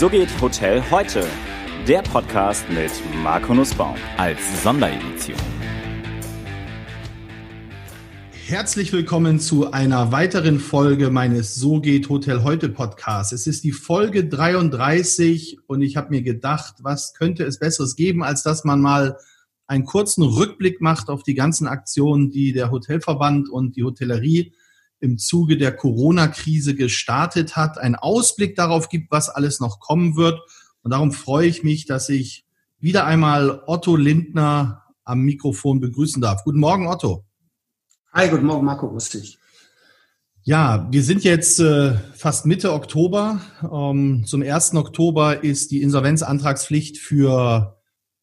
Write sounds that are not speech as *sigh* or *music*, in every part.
So geht Hotel heute. Der Podcast mit Marco Nussbaum als Sonderedition. Herzlich willkommen zu einer weiteren Folge meines So geht Hotel heute Podcasts. Es ist die Folge 33 und ich habe mir gedacht, was könnte es Besseres geben, als dass man mal einen kurzen Rückblick macht auf die ganzen Aktionen, die der Hotelverband und die Hotellerie im Zuge der Corona-Krise gestartet hat, einen Ausblick darauf gibt, was alles noch kommen wird. Und darum freue ich mich, dass ich wieder einmal Otto Lindner am Mikrofon begrüßen darf. Guten Morgen, Otto. Hi, guten Morgen, Marco, grüß dich. Ja, wir sind jetzt äh, fast Mitte Oktober. Ähm, zum 1. Oktober ist die Insolvenzantragspflicht für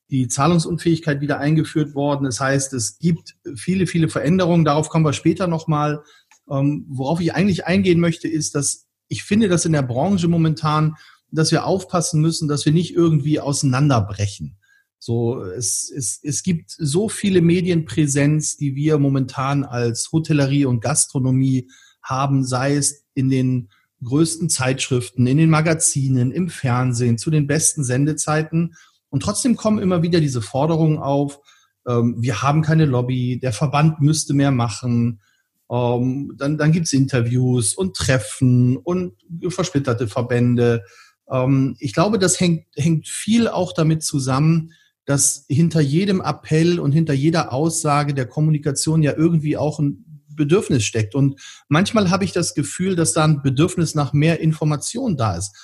die Zahlungsunfähigkeit wieder eingeführt worden. Das heißt, es gibt viele, viele Veränderungen. Darauf kommen wir später nochmal. Ähm, worauf ich eigentlich eingehen möchte, ist, dass ich finde, dass in der Branche momentan, dass wir aufpassen müssen, dass wir nicht irgendwie auseinanderbrechen. So, es, es, es gibt so viele Medienpräsenz, die wir momentan als Hotellerie und Gastronomie haben, sei es in den größten Zeitschriften, in den Magazinen, im Fernsehen, zu den besten Sendezeiten. Und trotzdem kommen immer wieder diese Forderungen auf, ähm, wir haben keine Lobby, der Verband müsste mehr machen. Ähm, dann dann gibt's Interviews und Treffen und versplitterte Verbände. Ähm, ich glaube, das hängt, hängt viel auch damit zusammen, dass hinter jedem Appell und hinter jeder Aussage der Kommunikation ja irgendwie auch ein Bedürfnis steckt. Und manchmal habe ich das Gefühl, dass da ein Bedürfnis nach mehr Information da ist.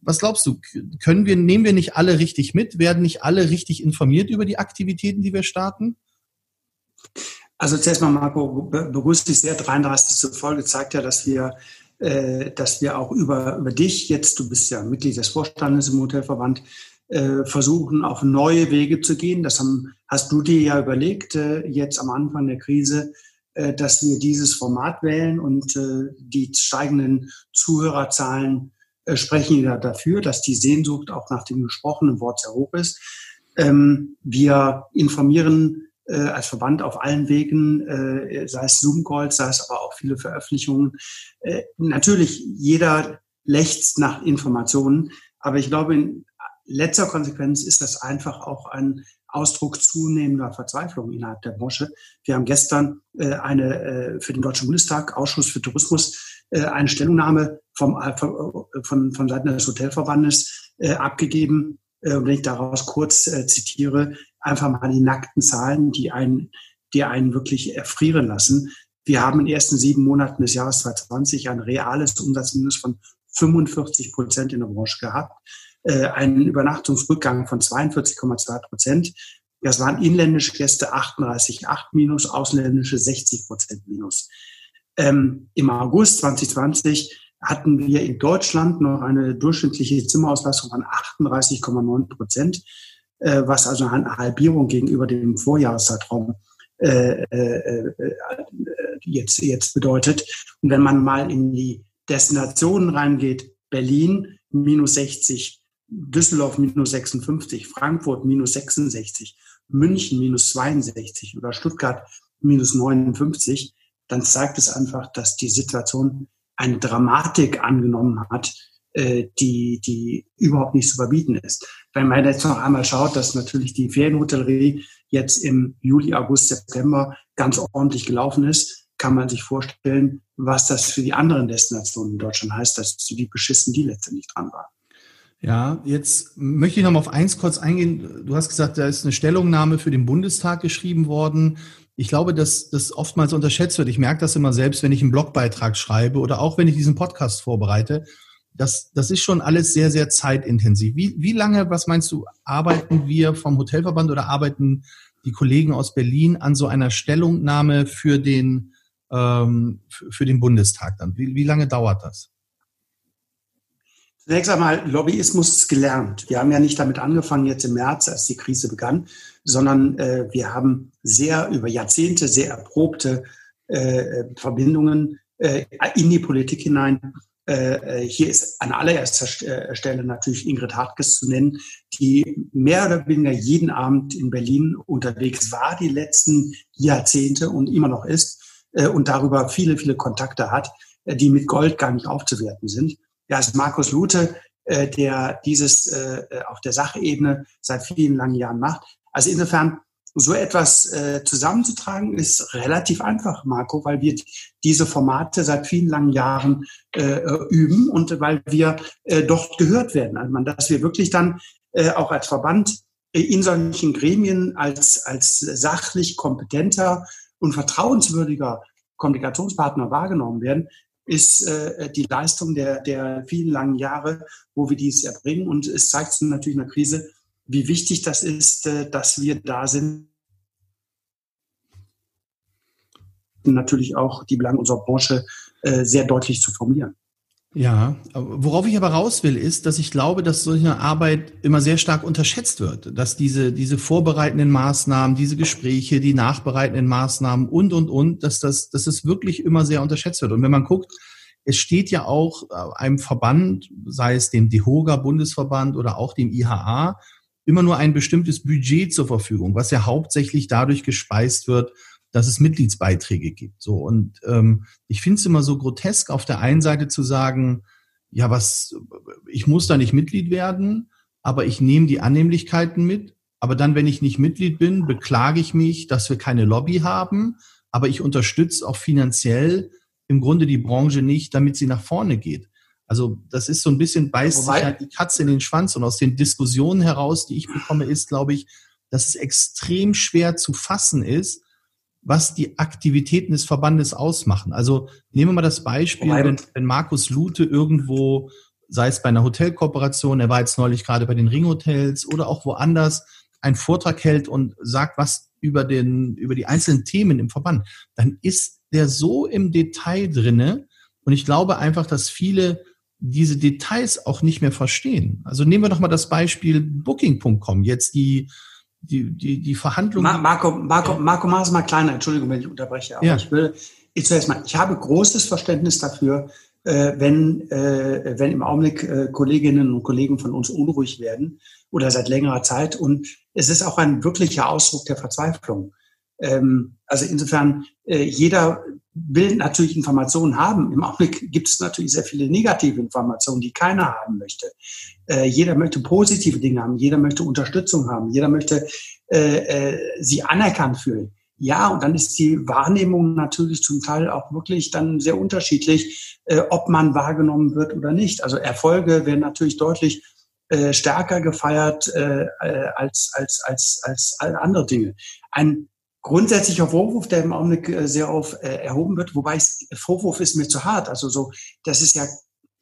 Was glaubst du, können wir, nehmen wir nicht alle richtig mit? Werden nicht alle richtig informiert über die Aktivitäten, die wir starten? Also zuerst mal, Marco, begrüße dich sehr. 33. Folge zeigt ja, dass wir, äh, dass wir auch über, über dich jetzt, du bist ja Mitglied des Vorstandes im Hotelverband, äh, versuchen, auf neue Wege zu gehen. Das haben, hast du dir ja überlegt, äh, jetzt am Anfang der Krise, äh, dass wir dieses Format wählen und äh, die steigenden Zuhörerzahlen äh, sprechen ja dafür, dass die Sehnsucht auch nach dem gesprochenen Wort sehr hoch ist. Ähm, wir informieren äh, als Verband auf allen Wegen, äh, sei es Zoom-Calls, sei es aber auch viele Veröffentlichungen. Äh, natürlich, jeder lechzt nach Informationen, aber ich glaube, in letzter Konsequenz ist das einfach auch ein Ausdruck zunehmender Verzweiflung innerhalb der Branche. Wir haben gestern äh, eine äh, für den Deutschen Bundestag Ausschuss für Tourismus äh, eine Stellungnahme vom, äh, von, von Seiten des Hotelverbandes äh, abgegeben. Äh, und wenn ich daraus kurz äh, zitiere, einfach mal die nackten Zahlen, die einen, die einen wirklich erfrieren lassen. Wir haben in den ersten sieben Monaten des Jahres 2020 ein reales Umsatzminus von 45 Prozent in der Branche gehabt äh, einen Übernachtungsrückgang von 42,2 Prozent. Das waren inländische Gäste 38,8 minus, ausländische 60 Prozent minus. Ähm, Im August 2020 hatten wir in Deutschland noch eine durchschnittliche Zimmerauslastung von 38,9 Prozent, äh, was also eine Halbierung gegenüber dem Vorjahreszeitraum äh, äh, äh, jetzt, jetzt bedeutet. Und wenn man mal in die Destinationen reingeht, Berlin minus 60, Düsseldorf minus 56, Frankfurt minus 66, München minus 62 oder Stuttgart minus 59, dann zeigt es einfach, dass die Situation eine Dramatik angenommen hat, äh, die, die überhaupt nicht zu verbieten ist. Wenn man jetzt noch einmal schaut, dass natürlich die Ferienhotellerie jetzt im Juli, August, September ganz ordentlich gelaufen ist, kann man sich vorstellen, was das für die anderen Destinationen in Deutschland heißt, dass wie beschissen die letztendlich dran waren. Ja, jetzt möchte ich noch mal auf eins kurz eingehen. Du hast gesagt, da ist eine Stellungnahme für den Bundestag geschrieben worden. Ich glaube, dass das oftmals unterschätzt wird. Ich merke das immer selbst, wenn ich einen Blogbeitrag schreibe oder auch wenn ich diesen Podcast vorbereite. Das, das ist schon alles sehr, sehr zeitintensiv. Wie, wie lange, was meinst du, arbeiten wir vom Hotelverband oder arbeiten die Kollegen aus Berlin an so einer Stellungnahme für den, ähm, für den Bundestag dann? Wie, wie lange dauert das? Zunächst einmal, Lobbyismus ist gelernt. Wir haben ja nicht damit angefangen jetzt im März, als die Krise begann, sondern äh, wir haben sehr über Jahrzehnte sehr erprobte äh, Verbindungen äh, in die Politik hinein. Äh, hier ist an allererster äh, Stelle natürlich Ingrid Hartges zu nennen, die mehr oder weniger jeden Abend in Berlin unterwegs war, die letzten Jahrzehnte und immer noch ist äh, und darüber viele, viele Kontakte hat, die mit Gold gar nicht aufzuwerten sind. Ja, ist Markus Lute äh, der dieses äh, auf der Sachebene seit vielen langen Jahren macht. Also insofern so etwas äh, zusammenzutragen ist relativ einfach, Marco, weil wir diese Formate seit vielen langen Jahren äh, üben und weil wir äh, dort gehört werden. Also man, dass wir wirklich dann äh, auch als Verband in solchen Gremien als, als sachlich kompetenter und vertrauenswürdiger Kommunikationspartner wahrgenommen werden, ist äh, die Leistung der, der vielen langen Jahre, wo wir dies erbringen. Und es zeigt sich natürlich in der Krise, wie wichtig das ist, äh, dass wir da sind. Natürlich auch die Belange unserer Branche äh, sehr deutlich zu formulieren. Ja, worauf ich aber raus will, ist, dass ich glaube, dass solche Arbeit immer sehr stark unterschätzt wird, dass diese, diese vorbereitenden Maßnahmen, diese Gespräche, die nachbereitenden Maßnahmen und, und, und, dass das, dass das wirklich immer sehr unterschätzt wird. Und wenn man guckt, es steht ja auch äh, einem Verband, sei es dem DEHOGA Bundesverband oder auch dem IHA, immer nur ein bestimmtes Budget zur Verfügung, was ja hauptsächlich dadurch gespeist wird, dass es Mitgliedsbeiträge gibt. So und ähm, ich finde es immer so grotesk, auf der einen Seite zu sagen, ja, was, ich muss da nicht Mitglied werden, aber ich nehme die Annehmlichkeiten mit. Aber dann, wenn ich nicht Mitglied bin, beklage ich mich, dass wir keine Lobby haben. Aber ich unterstütze auch finanziell im Grunde die Branche nicht, damit sie nach vorne geht. Also das ist so ein bisschen beißt Wobei, sich halt die Katze in den Schwanz. Und aus den Diskussionen heraus, die ich bekomme, ist, glaube ich, dass es extrem schwer zu fassen ist, was die Aktivitäten des Verbandes ausmachen. Also nehmen wir mal das Beispiel, wenn, wenn Markus Lute irgendwo, sei es bei einer Hotelkooperation, er war jetzt neulich gerade bei den Ringhotels oder auch woanders, einen Vortrag hält und sagt was über den, über die einzelnen Themen im Verband, dann ist der so im Detail drinne. Und ich glaube einfach, dass viele diese Details auch nicht mehr verstehen. Also nehmen wir doch mal das Beispiel Booking.com. Jetzt die, die, die, die Verhandlungen. Marco, Marco, Marco, mach es mal kleiner. Entschuldigung, wenn ich unterbreche. Aber ja. ich will, ich zuerst mal, ich habe großes Verständnis dafür, äh, wenn, äh, wenn im Augenblick äh, Kolleginnen und Kollegen von uns unruhig werden oder seit längerer Zeit. Und es ist auch ein wirklicher Ausdruck der Verzweiflung. Ähm, also insofern, äh, jeder will natürlich Informationen haben. Im Augenblick gibt es natürlich sehr viele negative Informationen, die keiner haben möchte. Äh, jeder möchte positive Dinge haben, jeder möchte Unterstützung haben, jeder möchte äh, äh, sie anerkannt fühlen. Ja, und dann ist die Wahrnehmung natürlich zum Teil auch wirklich dann sehr unterschiedlich, äh, ob man wahrgenommen wird oder nicht. Also Erfolge werden natürlich deutlich äh, stärker gefeiert äh, als, als, als, als alle andere Dinge. Ein grundsätzlicher Vorwurf, der im Augenblick äh, sehr auf äh, erhoben wird, wobei es, Vorwurf ist mir zu hart. Also so, das ist ja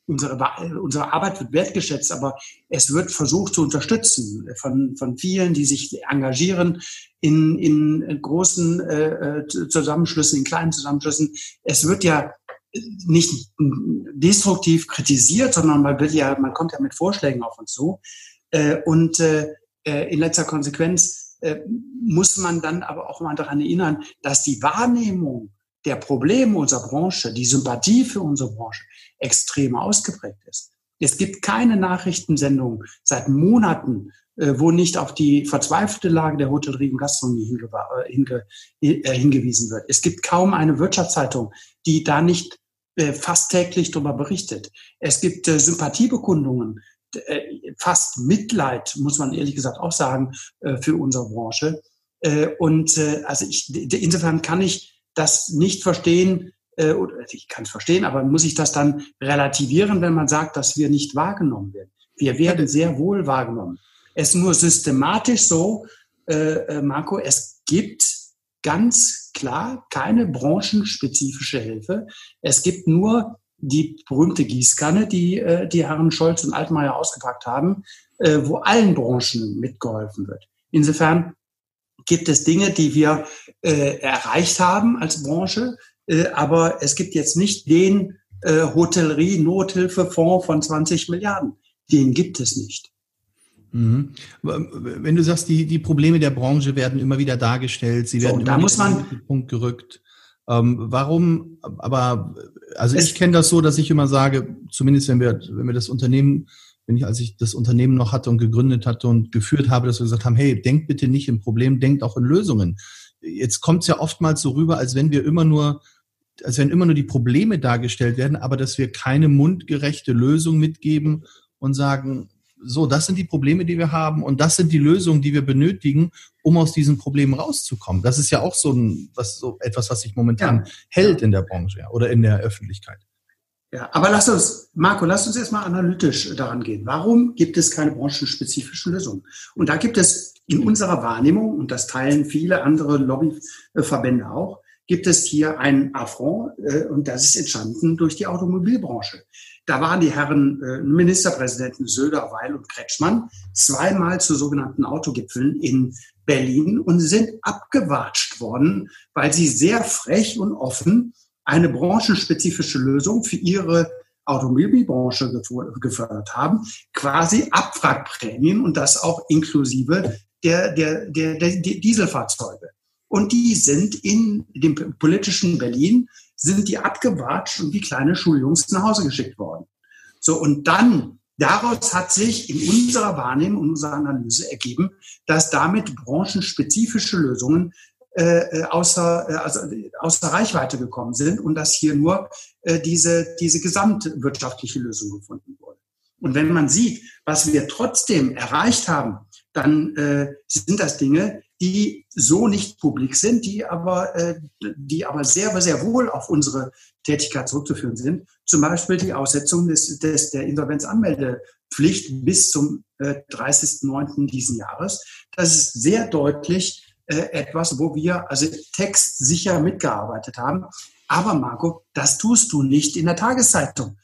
unsere, unsere Arbeit wird wertgeschätzt, aber es wird versucht zu unterstützen von, von vielen, die sich engagieren in, in großen äh, Zusammenschlüssen, in kleinen Zusammenschlüssen. Es wird ja nicht destruktiv kritisiert, sondern man will ja, man kommt ja mit Vorschlägen auf uns zu. Äh, und äh, in letzter Konsequenz äh, muss man dann aber auch mal daran erinnern, dass die Wahrnehmung der Probleme unserer Branche, die Sympathie für unsere Branche extrem ausgeprägt ist. Es gibt keine Nachrichtensendung seit Monaten, äh, wo nicht auf die verzweifelte Lage der Hotellerie und Gastronomie hinge hinge äh, hingewiesen wird. Es gibt kaum eine Wirtschaftszeitung, die da nicht fast täglich darüber berichtet. Es gibt Sympathiebekundungen äh, fast Mitleid, muss man ehrlich gesagt auch sagen, äh, für unsere Branche. Äh, und also ich, insofern kann ich das nicht verstehen, oder ich kann es verstehen, aber muss ich das dann relativieren, wenn man sagt, dass wir nicht wahrgenommen werden? Wir werden sehr wohl wahrgenommen. Es ist nur systematisch so, Marco, es gibt ganz klar keine branchenspezifische Hilfe. Es gibt nur die berühmte Gießkanne, die äh, die Herren Scholz und Altmaier ausgepackt haben, äh, wo allen Branchen mitgeholfen wird. Insofern gibt es Dinge, die wir äh, erreicht haben als Branche, äh, aber es gibt jetzt nicht den äh, Hotellerie-Nothilfefonds von 20 Milliarden. Den gibt es nicht. Mhm. Wenn du sagst, die, die Probleme der Branche werden immer wieder dargestellt, sie werden so, da muss man, Punkt gerückt. Ähm, warum, aber, also ich kenne das so, dass ich immer sage, zumindest wenn wir, wenn wir das Unternehmen, wenn ich, als ich das Unternehmen noch hatte und gegründet hatte und geführt habe, dass wir gesagt haben, hey, denkt bitte nicht in Problem, denkt auch in Lösungen. Jetzt kommt es ja oftmals so rüber, als wenn wir immer nur, als wenn immer nur die Probleme dargestellt werden, aber dass wir keine mundgerechte Lösung mitgeben und sagen, so, das sind die Probleme, die wir haben und das sind die Lösungen, die wir benötigen, um aus diesen Problemen rauszukommen. Das ist ja auch so, ein, was, so etwas, was sich momentan ja. hält in der Branche oder in der Öffentlichkeit. Ja, aber lass uns, Marco, lass uns erstmal analytisch daran gehen. Warum gibt es keine branchenspezifischen Lösungen? Und da gibt es in unserer Wahrnehmung, und das teilen viele andere Lobbyverbände auch, gibt es hier einen Affront, äh, und das ist entstanden durch die Automobilbranche. Da waren die Herren äh, Ministerpräsidenten Söder, Weil und Kretschmann zweimal zu sogenannten Autogipfeln in Berlin und sind abgewatscht worden, weil sie sehr frech und offen eine branchenspezifische Lösung für ihre Automobilbranche gefördert haben, quasi Abwrackprämien und das auch inklusive der, der, der, der Dieselfahrzeuge. Und die sind in dem politischen Berlin, sind die abgewatscht und wie kleine Schuljungs nach Hause geschickt worden. So, und dann, daraus hat sich in unserer Wahrnehmung, in unserer Analyse ergeben, dass damit branchenspezifische Lösungen äh, außer, äh, also, außer Reichweite gekommen sind und dass hier nur äh, diese, diese gesamtwirtschaftliche Lösung gefunden wurde. Und wenn man sieht, was wir trotzdem erreicht haben, dann äh, sind das Dinge, die so nicht publik sind, die aber, äh, die aber sehr, sehr wohl auf unsere Tätigkeit zurückzuführen sind. Zum Beispiel die Aussetzung des, des, der Insolvenzanmeldepflicht bis zum äh, 30.09. diesen Jahres. Das ist sehr deutlich äh, etwas, wo wir also textsicher mitgearbeitet haben. Aber Marco, das tust du nicht in der Tageszeitung.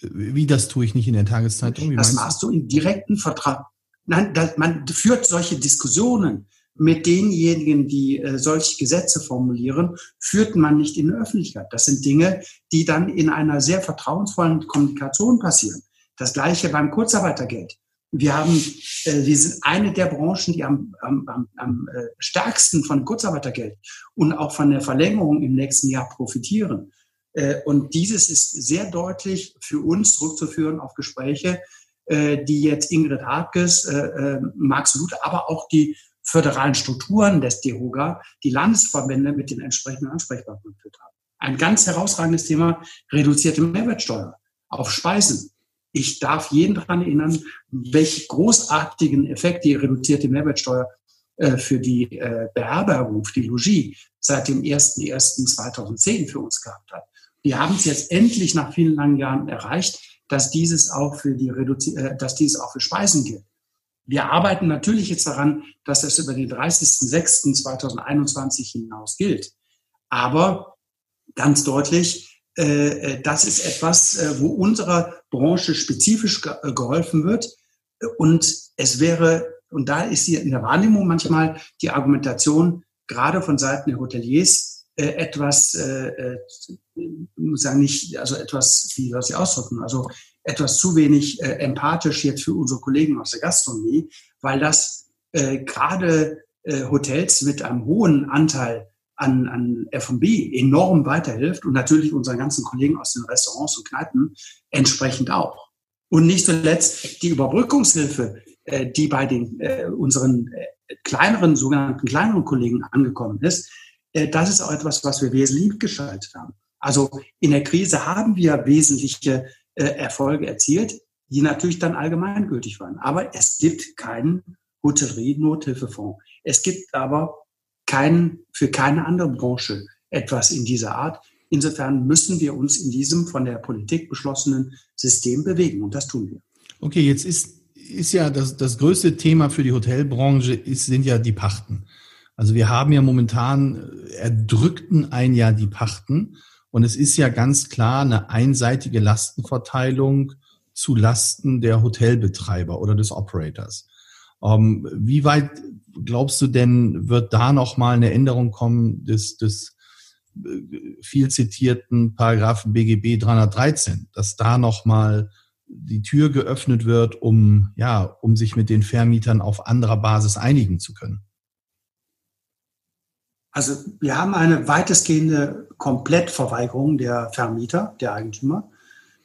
Wie das tue ich nicht in der Tageszeitung? Wie das machst du im direkten Vertrag. Nein, das, man führt solche Diskussionen mit denjenigen, die äh, solche Gesetze formulieren, führt man nicht in der Öffentlichkeit. Das sind Dinge, die dann in einer sehr vertrauensvollen Kommunikation passieren. Das gleiche beim Kurzarbeitergeld. Wir haben, äh, wir sind eine der Branchen, die am, am, am, am äh, stärksten von Kurzarbeitergeld und auch von der Verlängerung im nächsten Jahr profitieren. Äh, und dieses ist sehr deutlich für uns zurückzuführen auf Gespräche, äh, die jetzt Ingrid Hartges, äh, äh, Max Luther, aber auch die föderalen Strukturen des DEHOGA, die Landesverbände mit den entsprechenden Ansprechpartnern geführt haben. Ein ganz herausragendes Thema, reduzierte Mehrwertsteuer auf Speisen. Ich darf jeden daran erinnern, welch großartigen Effekt die reduzierte Mehrwertsteuer äh, für die äh, Beherbergung, die Logis seit dem 01.01.2010 für uns gehabt hat. Wir haben es jetzt endlich nach vielen langen Jahren erreicht, dass dieses auch für die Reduzi äh, dass dieses auch für Speisen gilt. Wir arbeiten natürlich jetzt daran, dass das über den 30.06.2021 hinaus gilt. Aber ganz deutlich, äh, äh, das ist etwas, äh, wo unserer Branche spezifisch geholfen wird. Und es wäre, und da ist hier in der Wahrnehmung manchmal die Argumentation, gerade von Seiten der Hoteliers, etwas, muss sagen nicht, also etwas, wie soll ich ausdrücken, also etwas zu wenig empathisch jetzt für unsere Kollegen aus der Gastronomie, weil das gerade Hotels mit einem hohen Anteil an, an F&B enorm weiterhilft und natürlich unseren ganzen Kollegen aus den Restaurants und Kneipen entsprechend auch. Und nicht zuletzt die Überbrückungshilfe, äh, die bei den äh, unseren äh, kleineren, sogenannten kleineren Kollegen angekommen ist, äh, das ist auch etwas, was wir wesentlich geschaltet haben. Also in der Krise haben wir wesentliche äh, Erfolge erzielt, die natürlich dann allgemeingültig waren. Aber es gibt keinen Hotellerie-Nothilfefonds. Es gibt aber kein, für keine andere Branche etwas in dieser Art. Insofern müssen wir uns in diesem von der Politik beschlossenen System bewegen und das tun wir. Okay, jetzt ist, ist ja das, das größte Thema für die Hotelbranche ist, sind ja die Pachten. Also wir haben ja momentan erdrückten ein Jahr die Pachten und es ist ja ganz klar eine einseitige Lastenverteilung zu Lasten der Hotelbetreiber oder des Operators. Ähm, wie weit glaubst du denn, wird da nochmal eine Änderung kommen des, des äh, viel zitierten Paragraphen BGB 313, dass da nochmal die Tür geöffnet wird, um, ja, um sich mit den Vermietern auf anderer Basis einigen zu können? Also wir haben eine weitestgehende Komplettverweigerung der Vermieter, der Eigentümer,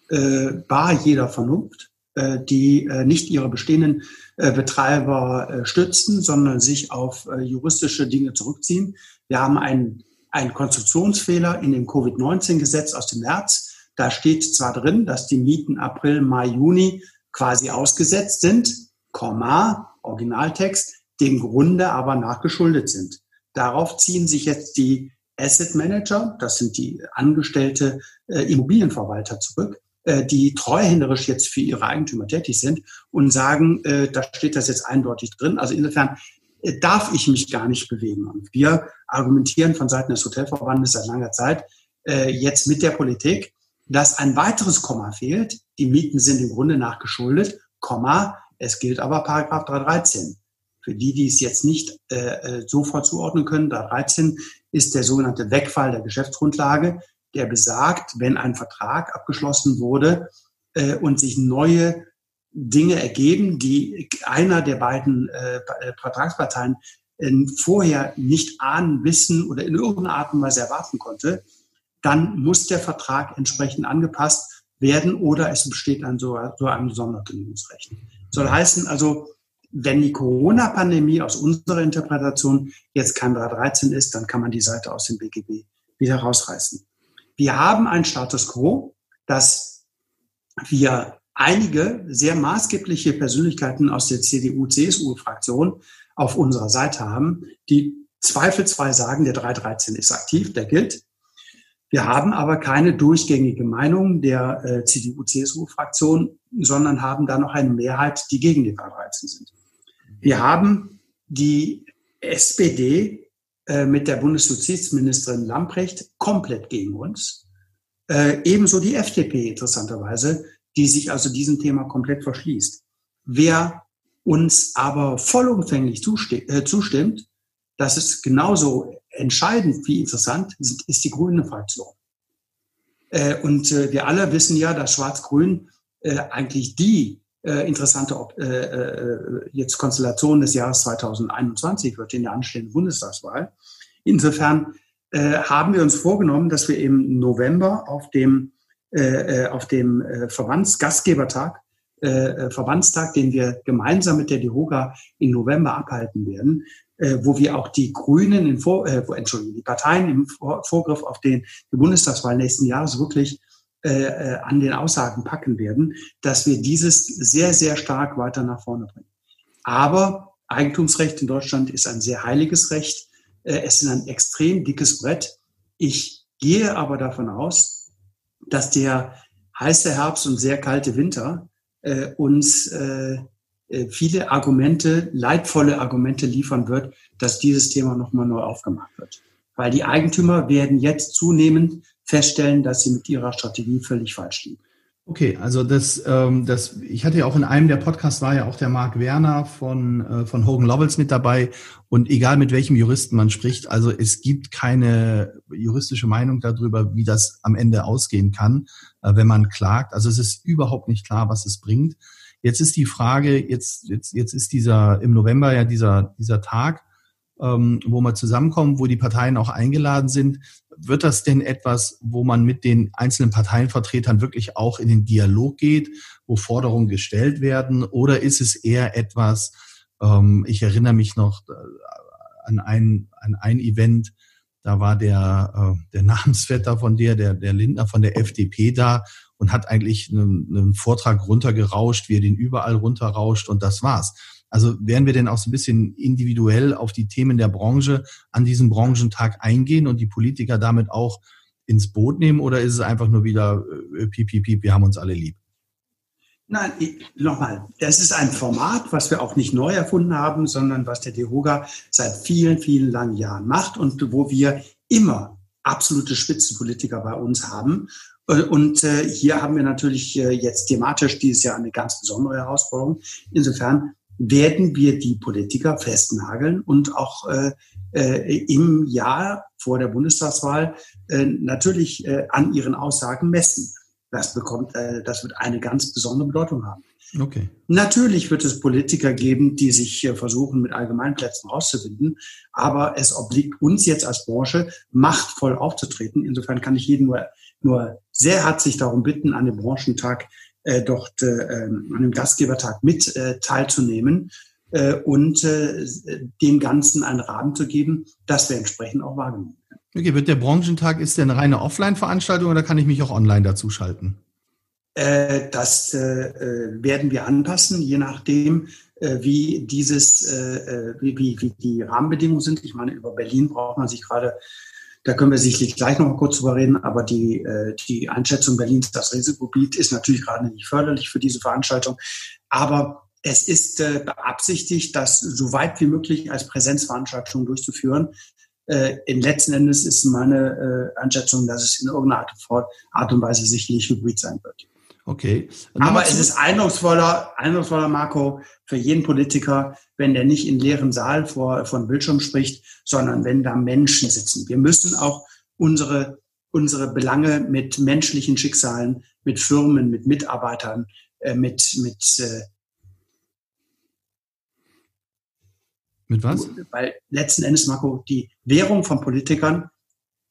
äh, bar jeder Vernunft. Äh, die äh, nicht ihre bestehenden äh, Betreiber stützen, sondern sich auf juristische Dinge zurückziehen. Wir haben einen, einen Konstruktionsfehler in dem Covid-19-Gesetz aus dem März. Da steht zwar drin, dass die Mieten April, Mai, Juni quasi ausgesetzt sind, Komma, Originaltext, dem Grunde aber nachgeschuldet sind. Darauf ziehen sich jetzt die Asset Manager, das sind die angestellte äh, Immobilienverwalter zurück, äh, die treuhänderisch jetzt für ihre Eigentümer tätig sind und sagen, äh, da steht das jetzt eindeutig drin. Also insofern äh, darf ich mich gar nicht bewegen. Und wir argumentieren von Seiten des Hotelverbandes seit langer Zeit äh, jetzt mit der Politik, dass ein weiteres Komma fehlt. Die Mieten sind im Grunde nach geschuldet, Komma, es gilt aber Paragraph 313. Für die, die es jetzt nicht äh, äh sofort zuordnen können, 313 ist der sogenannte Wegfall der Geschäftsgrundlage, der besagt, wenn ein Vertrag abgeschlossen wurde äh, und sich neue Dinge ergeben, die einer der beiden äh Vertragsparteien äh, vorher nicht ahnen, wissen oder in irgendeiner Art und Weise erwarten konnte, dann muss der Vertrag entsprechend angepasst werden oder es besteht ein so, so ein Sonderkündigungsrecht. Soll heißen also, wenn die Corona-Pandemie aus unserer Interpretation jetzt kein 313 ist, dann kann man die Seite aus dem BGB wieder rausreißen. Wir haben ein Status quo, dass wir einige sehr maßgebliche Persönlichkeiten aus der CDU-CSU-Fraktion auf unserer Seite haben, die zweifelsfrei sagen, der 313 ist aktiv, der gilt. Wir haben aber keine durchgängige Meinung der äh, CDU-CSU-Fraktion, sondern haben da noch eine Mehrheit, die gegen den 313 sind. Wir haben die SPD äh, mit der Bundesjustizministerin Lamprecht komplett gegen uns. Äh, ebenso die FDP interessanterweise, die sich also diesem Thema komplett verschließt. Wer uns aber vollumfänglich äh, zustimmt, das ist genauso entscheidend wie interessant, ist die grüne Fraktion. Äh, und äh, wir alle wissen ja, dass Schwarz-Grün äh, eigentlich die äh, interessante äh, äh, jetzt Konstellation des Jahres 2021 wird in der anstehenden Bundestagswahl. Insofern äh, haben wir uns vorgenommen, dass wir im November auf dem äh, äh auf dem äh, Verbandsgastgebertag äh, Verbandstag, den wir gemeinsam mit der DEHOGA im November abhalten werden, äh, wo wir auch die Grünen, in Vor äh, Entschuldigung, die Parteien im Vor Vorgriff auf den, die Bundestagswahl nächsten Jahres wirklich äh, äh, an den Aussagen packen werden, dass wir dieses sehr, sehr stark weiter nach vorne bringen. Aber Eigentumsrecht in Deutschland ist ein sehr heiliges Recht. Äh, es ist ein extrem dickes Brett. Ich gehe aber davon aus, dass der heiße Herbst und sehr kalte Winter äh, uns äh, äh viele Argumente, leidvolle Argumente liefern wird, dass dieses Thema nochmal neu aufgemacht wird. Weil die Eigentümer werden jetzt zunehmend feststellen, dass sie mit ihrer Strategie völlig falsch liegen. Okay, also das, ähm, das, ich hatte ja auch in einem der Podcasts war ja auch der Marc Werner von, äh, von Hogan Lovells mit dabei. Und egal mit welchem Juristen man spricht, also es gibt keine juristische Meinung darüber, wie das am Ende ausgehen kann, äh, wenn man klagt. Also es ist überhaupt nicht klar, was es bringt. Jetzt ist die Frage, jetzt, jetzt, jetzt ist dieser im November ja dieser, dieser Tag, ähm, wo wir zusammenkommen, wo die Parteien auch eingeladen sind wird das denn etwas, wo man mit den einzelnen Parteienvertretern wirklich auch in den Dialog geht, wo Forderungen gestellt werden? Oder ist es eher etwas, ähm, ich erinnere mich noch äh, an ein, an ein Event, da war der, äh, der *laughs* Namensvetter von der, der, der Lindner von der FDP da und hat eigentlich einen, einen Vortrag runtergerauscht, wie er den überall runterrauscht und das war's. Also werden wir denn auch so ein bisschen individuell auf die Themen der Branche an diesem Branchentag eingehen und die Politiker damit auch ins Boot nehmen oder ist es einfach nur wieder äh, piep, piep, piep, wir haben uns alle lieb? Nein, nochmal, es ist ein Format, was wir auch nicht neu erfunden haben, sondern was der DEHOGA seit vielen, vielen langen Jahren macht und wo wir immer absolute Spitzenpolitiker bei uns haben. Äh, und äh, hier haben wir natürlich jetzt thematisch dieses Jahr eine ganz besondere Herausforderung. Insofern werden wir die Politiker festnageln und auch äh, äh, im Jahr vor der Bundestagswahl äh, natürlich äh, an ihren Aussagen messen. Das bekommt, äh, das wird eine ganz besondere Bedeutung haben. Okay. Natürlich wird es Politiker geben, die sich versuchen, mit Allgemeinplätzen rauszufinden. Aber es obliegt uns jetzt als Branche, machtvoll aufzutreten. Insofern kann ich jeden nur, nur sehr herzlich darum bitten, an dem Branchentag äh, dort äh, ähm, an dem Gastgebertag mit äh, teilzunehmen äh, und äh, dem Ganzen einen Rahmen zu geben, dass wir entsprechend auch wahrgenommen werden. Okay, wird der Branchentag, ist der eine reine Offline-Veranstaltung oder kann ich mich auch online dazu schalten? Äh, das äh, werden wir anpassen, je nachdem, äh, wie dieses, äh, äh, wie, wie, wie die Rahmenbedingungen sind. Ich meine, über Berlin braucht man sich gerade, da können wir sicherlich gleich noch kurz drüber reden, aber die, äh, die Einschätzung Berlins, das Risikogebiet, ist natürlich gerade nicht förderlich für diese Veranstaltung. Aber es ist äh, beabsichtigt, das so weit wie möglich als Präsenzveranstaltung durchzuführen. Äh, in letzten Endes ist meine äh, Einschätzung, dass es in irgendeiner Art und Weise sicherlich hybrid sein wird. Okay. Aber es ist eindrucksvoller, eindrucksvoller, Marco, für jeden Politiker, wenn der nicht in leerem Saal vor, von Bildschirm spricht, sondern wenn da Menschen sitzen. Wir müssen auch unsere, unsere Belange mit menschlichen Schicksalen, mit Firmen, mit Mitarbeitern, äh, mit, mit, äh, mit was? Weil letzten Endes, Marco, die Währung von Politikern,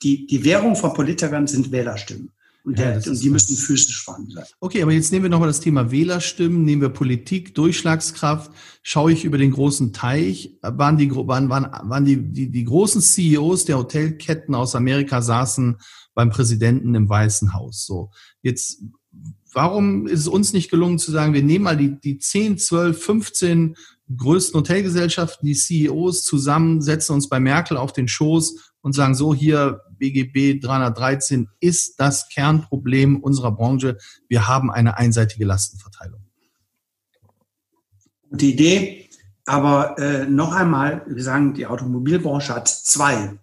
die, die Währung von Politikern sind Wählerstimmen. Und, ja, der, und die müssen physisch vorhanden sein. Okay, aber jetzt nehmen wir nochmal das Thema Wählerstimmen, nehmen wir Politik, Durchschlagskraft. Schaue ich über den großen Teich, waren die, waren, waren, waren die, die, die großen CEOs der Hotelketten aus Amerika saßen beim Präsidenten im Weißen Haus. So, jetzt, warum ist es uns nicht gelungen zu sagen, wir nehmen mal die, die 10, 12, 15 größten Hotelgesellschaften, die CEOs zusammen, setzen uns bei Merkel auf den Schoß und sagen so hier, BGB 313 ist das Kernproblem unserer Branche. Wir haben eine einseitige Lastenverteilung. Gute Idee. Aber äh, noch einmal, wir sagen, die Automobilbranche hat zwei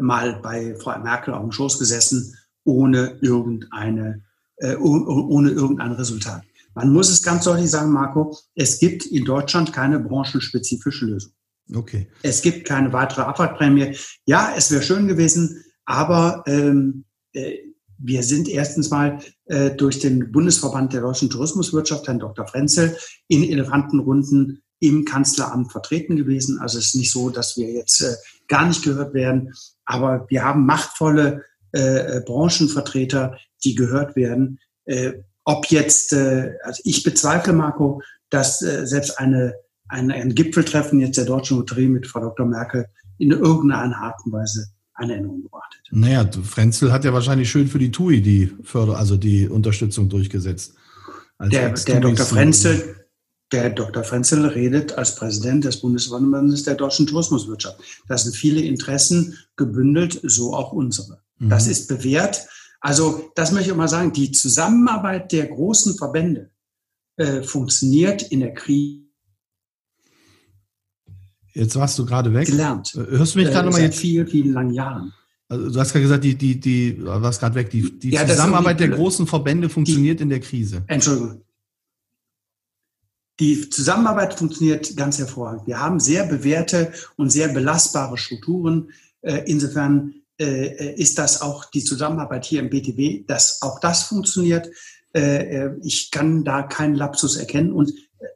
Mal bei Frau Merkel auf dem Schoß gesessen, ohne irgendeine, äh, ohne irgendein Resultat. Man muss es ganz deutlich sagen, Marco, es gibt in Deutschland keine branchenspezifische Lösung. Okay. Es gibt keine weitere Abfahrtprämie. Ja, es wäre schön gewesen, aber ähm, äh, wir sind erstens mal äh, durch den Bundesverband der deutschen Tourismuswirtschaft, Herrn Dr. Frenzel, in Elefantenrunden im Kanzleramt vertreten gewesen. Also es ist nicht so, dass wir jetzt äh, gar nicht gehört werden, aber wir haben machtvolle äh, Branchenvertreter, die gehört werden. Äh, ob jetzt, äh, also ich bezweifle, Marco, dass äh, selbst eine, ein, ein Gipfeltreffen jetzt der deutschen Lotterie mit Frau Dr. Merkel in irgendeiner Art und Weise eine Änderung gebracht hätte. Naja, Frenzel hat ja wahrscheinlich schön für die TUI die Förder, also die Unterstützung durchgesetzt. Der, der Dr. Frenzel, der Dr. Frenzel redet als Präsident des Bundesverbandes der deutschen Tourismuswirtschaft. Da sind viele Interessen gebündelt, so auch unsere. Mhm. Das ist bewährt. Also, das möchte ich mal sagen, die Zusammenarbeit der großen Verbände äh, funktioniert in der Krise Jetzt warst du gerade weg. Gelernt. Äh, hörst du mich gerade äh, mal jetzt? vielen, vielen langen Jahren. Also du hast gerade gesagt, die, die, die, warst gerade weg. Die, die ja, Zusammenarbeit der großen Verbände funktioniert die, in der Krise. Entschuldigung. Die Zusammenarbeit funktioniert ganz hervorragend. Wir haben sehr bewährte und sehr belastbare Strukturen. Äh, insofern ist das auch die Zusammenarbeit hier im BTW, dass auch das funktioniert. Ich kann da keinen Lapsus erkennen und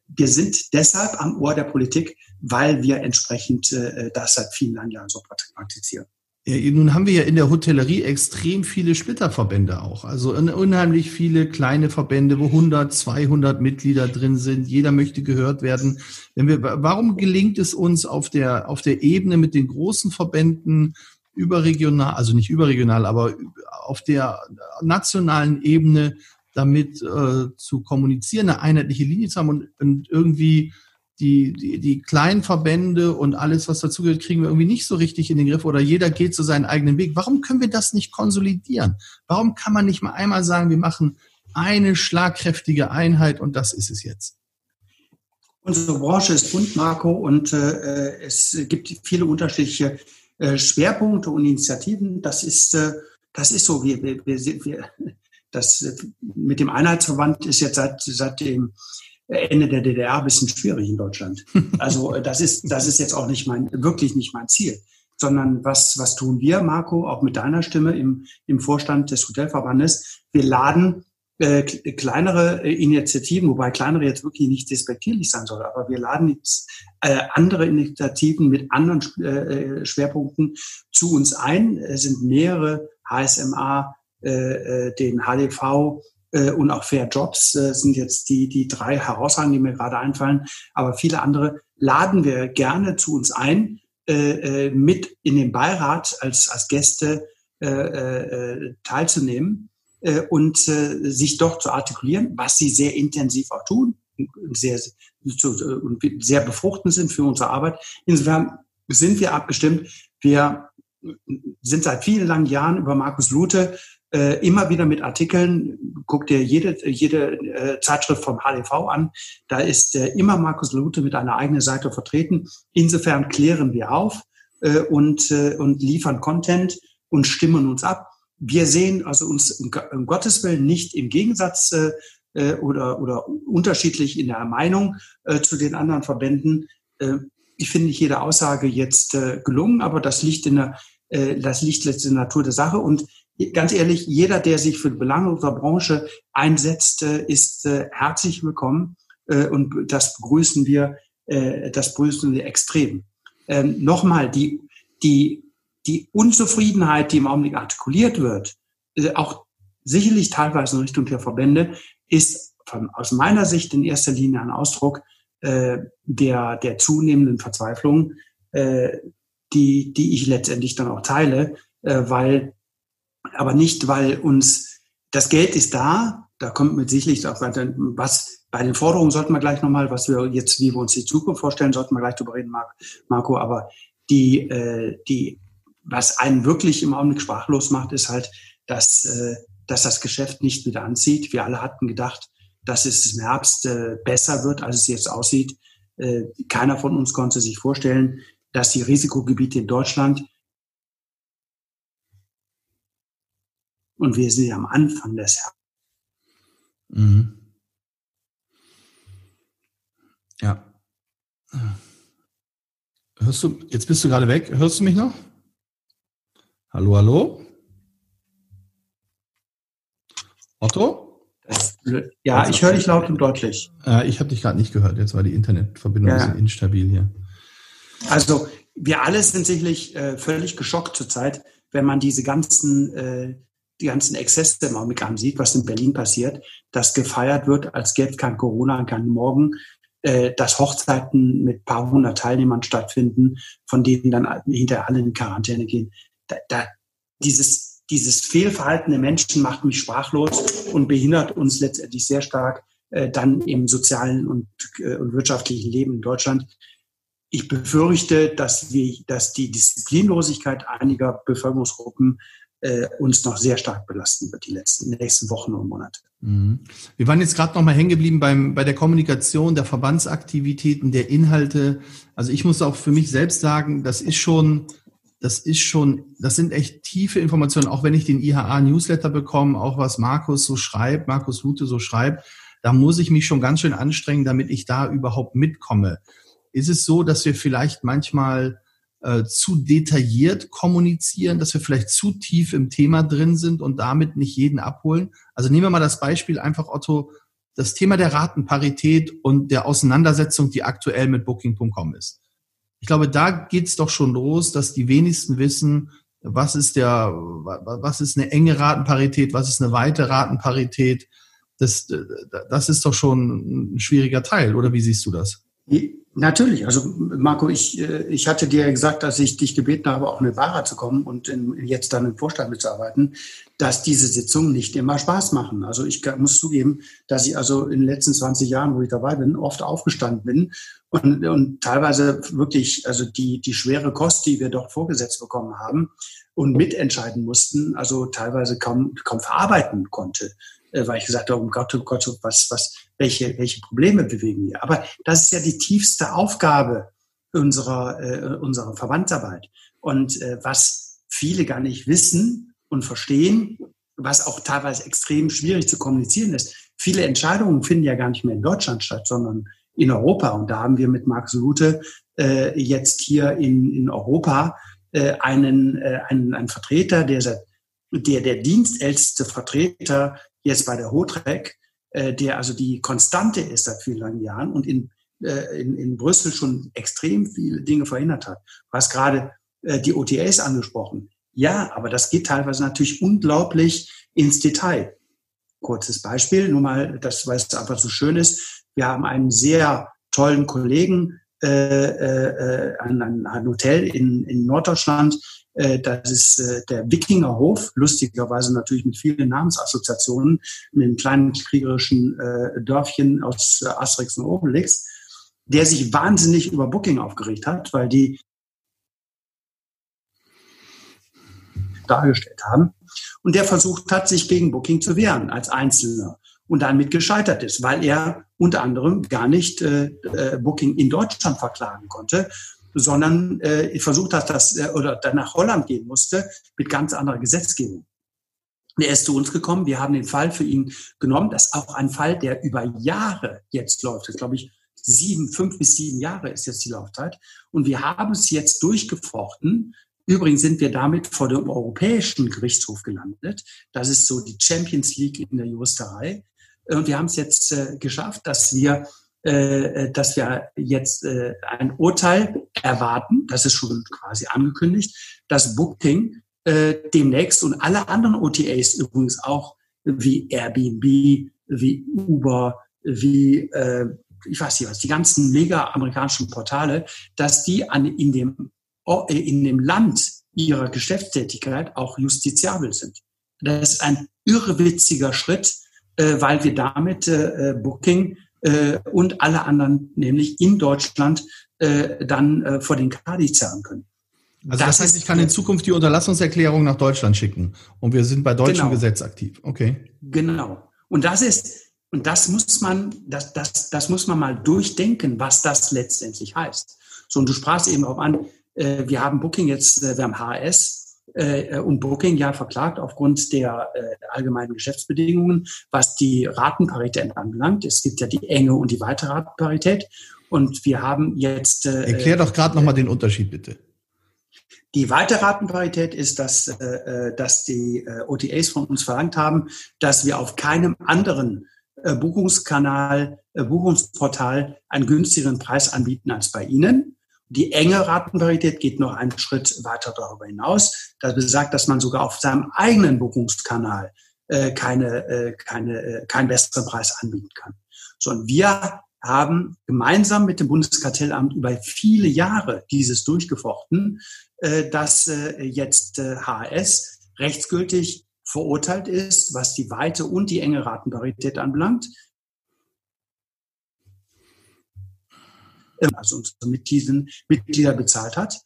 wir sind deshalb am Ohr der Politik, weil wir entsprechend äh, das seit vielen Jahren so praktizieren. Ja, nun haben wir ja in der Hotellerie extrem viele Splitterverbände auch. Also unheimlich viele kleine Verbände, wo 100, 200 Mitglieder drin sind. Jeder möchte gehört werden. Wenn wir, warum gelingt es uns auf der, auf der Ebene mit den großen Verbänden überregional, also nicht überregional, aber auf der nationalen Ebene damit äh, zu kommunizieren, eine einheitliche Linie zu haben und, und irgendwie die, die, die kleinen Verbände und alles, was dazugehört, kriegen wir irgendwie nicht so richtig in den Griff oder jeder geht so seinen eigenen Weg. Warum können wir das nicht konsolidieren? Warum kann man nicht mal einmal sagen, wir machen eine schlagkräftige Einheit und das ist es jetzt? Unsere Branche ist bunt, Marco, und äh, es gibt viele unterschiedliche äh, Schwerpunkte und Initiativen. Das ist, äh, das ist so. Wir, wir, wir, das äh, mit dem Einheitsverband ist jetzt seit, seit dem Ende der DDR ein bisschen schwierig in Deutschland. *laughs* Also äh, das ist, das ist jetzt auch nicht mein, wirklich nicht mein Ziel. Sondern was, was tun wir, Marco, auch mit deiner Stimme im, im Vorstand des Hotelverbandes? Wir laden äh, kleinere äh, Initiativen, wobei kleinere jetzt wirklich nicht despektierlich sein soll, aber wir laden jetzt äh, andere Initiativen mit anderen äh, Schwerpunkten zu uns ein. Es sind mehrere HSMA, äh, den HDV, äh, und auch Fair Jobs äh, sind jetzt die, die drei herausragenden, die mir gerade einfallen. Aber viele andere laden wir gerne zu uns ein, äh, mit in den Beirat als, als Gäste äh, äh, teilzunehmen äh, und äh, sich doch zu artikulieren, was sie sehr intensiv auch tun, sehr, sehr befruchtend sind für unsere Arbeit. Insofern sind wir abgestimmt. Wir sind seit vielen langen Jahren über Markus Lute äh, immer wieder mit Artikeln, guck dir jede, jede äh, Zeitschrift vom HDV an, da ist äh, immer Markus Lute mit einer eigenen Seite vertreten. Insofern klären wir auf äh, und, äh, und liefern Content und stimmen uns ab. Wir sehen also uns um, um Gottes Willen nicht im Gegensatz äh, äh, oder, oder unterschiedlich in der Meinung äh, zu den anderen Verbänden. Äh, ich finde nicht jede Aussage jetzt äh, gelungen, aber das liegt in der, äh, das liegt der Natur der Sache. Und ganz ehrlich, jeder, der sich für die Belange unserer Branche einsetzt, äh, ist äh, herzlich willkommen. Äh, und das begrüßen wir, das begrüßen wir extrem. Ähm, Nochmal, die, die, die Unzufriedenheit, die im Augenblick artikuliert wird, auch sicherlich teilweise in Richtung der Verbände, ist von, aus meiner Sicht in erster Linie ein Ausdruck der, der zunehmenden Verzweiflung, die, die ich letztendlich dann auch teile, weil, aber nicht, weil uns das Geld ist da, da kommt mit sicherlich auch was bei den Forderungen sollten wir gleich nochmal, was wir jetzt, wie wir uns die Zukunft vorstellen, sollten wir gleich drüber reden, Marco, aber die, äh, die, was einen wirklich im Augenblick sprachlos macht, ist halt, dass, äh, dass das Geschäft nicht wieder anzieht. Wir alle hatten gedacht, dass es im Herbst äh, besser wird, als es jetzt aussieht. Äh, keiner von uns konnte sich vorstellen, dass die Risikogebiete in Deutschland und wir sind ja am Anfang des Herbstes. Mhm. Ja. Hörst du, jetzt bist du gerade weg. Hörst du mich noch? Hallo, hallo? Otto? Ja, also, ich höre dich laut und deutlich. Äh, ich habe dich gerade nicht gehört. Jetzt war die Internetverbindung ja. ein bisschen instabil hier. Also wir alle sind sicherlich äh, völlig geschockt zurzeit, wenn man diese ganzen, äh, die ganzen Exzesse im Augenblick ansieht, was in Berlin passiert, dass gefeiert wird, als gäbe es kein Corona, kein Morgen, äh, dass Hochzeiten mit paar hundert Teilnehmern stattfinden, von denen dann hinterher alle in Quarantäne gehen. Da, da, dieses dieses Fehlverhalten der Menschen macht mich sprachlos und behindert uns letztendlich sehr stark äh, dann im sozialen und, äh, und wirtschaftlichen Leben in Deutschland. Ich befürchte, dass, wir, dass die Disziplinlosigkeit einiger Bevölkerungsgruppen äh, uns noch sehr stark belasten wird, die letzten nächsten Wochen und Monate. Mhm. Wir waren jetzt gerade noch mal hängen geblieben beim, bei der Kommunikation, der Verbandsaktivitäten, der Inhalte. Also ich muss auch für mich selbst sagen, das ist schon das ist schon, das sind echt tiefe Informationen, auch wenn ich den IHA-Newsletter bekomme, auch was Markus so schreibt, Markus Lute so schreibt, da muss ich mich schon ganz schön anstrengen, damit ich da überhaupt mitkomme. Ist es so, dass wir vielleicht manchmal äh, zu detailliert kommunizieren, dass wir vielleicht zu tief im Thema drin sind und damit nicht jeden abholen? Also nehmen wir mal das Beispiel einfach, Otto, das Thema der Ratenparität und der Auseinandersetzung, die aktuell mit Booking.com ist ich glaube, da geht's doch schon los, dass die wenigsten wissen, was ist der, was ist eine enge Ratenparität, was ist eine weite Ratenparität. Das, das ist doch schon ein schwieriger Teil, oder wie siehst du das? Natürlich. Also Marco, ich, äh, ich hatte dir gesagt, dass ich dich gebeten habe, auch mit Vara zu kommen und in, jetzt dann im Vorstand mitzuarbeiten, dass diese Sitzungen nicht immer Spaß machen. Also ich muss zugeben, dass ich also in den letzten 20 Jahren, wo ich dabei bin, oft aufgestanden bin und, und teilweise wirklich, also die, die schwere Kost, die wir dort vorgesetzt bekommen haben und mitentscheiden mussten, also teilweise kaum, kaum verarbeiten konnte weil ich gesagt habe, um Gott, oh Gott, was, was, welche, welche Probleme bewegen wir. Aber das ist ja die tiefste Aufgabe unserer, äh, unserer Verbandsarbeit. Und äh, was viele gar nicht wissen und verstehen, was auch teilweise extrem schwierig zu kommunizieren ist. Viele Entscheidungen finden ja gar nicht mehr in Deutschland statt, sondern in Europa. Und da haben wir mit Marx Lute äh, jetzt hier in, in Europa äh, einen, äh, einen, einen Vertreter, der, der der dienstälteste Vertreter jetzt bei der Hotrec, äh, der also die Konstante ist seit vielen langen Jahren und in, äh, in, in Brüssel schon extrem viele Dinge verhindert hat. Du hast gerade äh, die OTAs angesprochen. Ja, aber das geht teilweise natürlich unglaublich ins Detail. Kurzes Beispiel, nur mal, das, weil es einfach so schön ist. Wir haben einen sehr tollen Kollegen, äh, äh, ein, ein Hotel in, in Norddeutschland. Äh, das ist äh, der Wikingerhof, lustigerweise natürlich mit vielen Namensassoziationen, mit einem kleinen kriegerischen äh, Dörfchen aus äh, Asterix und Obelix, der sich wahnsinnig über Booking aufgeregt hat, weil die dargestellt haben. Und der versucht hat, sich gegen Booking zu wehren als Einzelner und damit gescheitert ist, weil er unter anderem gar nicht äh, Booking in Deutschland verklagen konnte, sondern äh, versucht hat, dass äh, oder dann nach Holland gehen musste mit ganz anderer Gesetzgebung. Er ist zu uns gekommen. Wir haben den Fall für ihn genommen. Das ist auch ein Fall, der über Jahre jetzt läuft. Das glaube ich sieben, fünf bis sieben Jahre ist jetzt die Laufzeit. Und wir haben es jetzt durchgefochten. Übrigens sind wir damit vor dem Europäischen Gerichtshof gelandet. Das ist so die Champions League in der Juristerei. Und wir haben es jetzt äh, geschafft, dass wir, äh, dass wir jetzt äh, ein Urteil erwarten. Das ist schon quasi angekündigt, dass Booking äh, demnächst und alle anderen OTAs übrigens auch wie Airbnb, wie Uber, wie äh, ich weiß nicht was, die ganzen mega amerikanischen Portale, dass die an, in, dem, äh, in dem Land ihrer Geschäftstätigkeit auch justiziabel sind. Das ist ein irrwitziger Schritt, äh, weil wir damit äh, Booking äh, und alle anderen, nämlich in Deutschland, äh, dann äh, vor den Kadi zerren können. Also das, das heißt, ich kann in Zukunft die Unterlassungserklärung nach Deutschland schicken und wir sind bei deutschem genau. Gesetz aktiv. Okay. Genau. Und das ist, und das muss man, das, das, das muss man mal durchdenken, was das letztendlich heißt. So, und du sprachst eben auch an, äh, wir haben Booking jetzt, äh, wir haben HS, äh, und Booking ja verklagt aufgrund der äh, allgemeinen Geschäftsbedingungen, was die Ratenparität anbelangt. Es gibt ja die enge und die weite Ratenparität. Und wir haben jetzt. Äh, Erklär doch gerade nochmal den Unterschied, bitte. Die weite Ratenparität ist, dass, äh, äh dass die äh, OTAs von uns verlangt haben, dass wir auf keinem anderen äh, Buchungskanal, äh, Buchungsportal einen günstigeren Preis anbieten als bei Ihnen. Die enge Ratenparität geht noch einen Schritt weiter darüber hinaus. Das besagt, dass man sogar auf seinem eigenen Buchungskanal äh, keine, äh, keine, äh, keinen besseren Preis anbieten kann. So, und wir haben gemeinsam mit dem Bundeskartellamt über viele Jahre dieses durchgefochten, äh, dass äh, jetzt äh, HS rechtsgültig verurteilt ist, was die Weite und die enge Ratenparität anbelangt. Also unsere Mitglieder, Mitglieder bezahlt hat.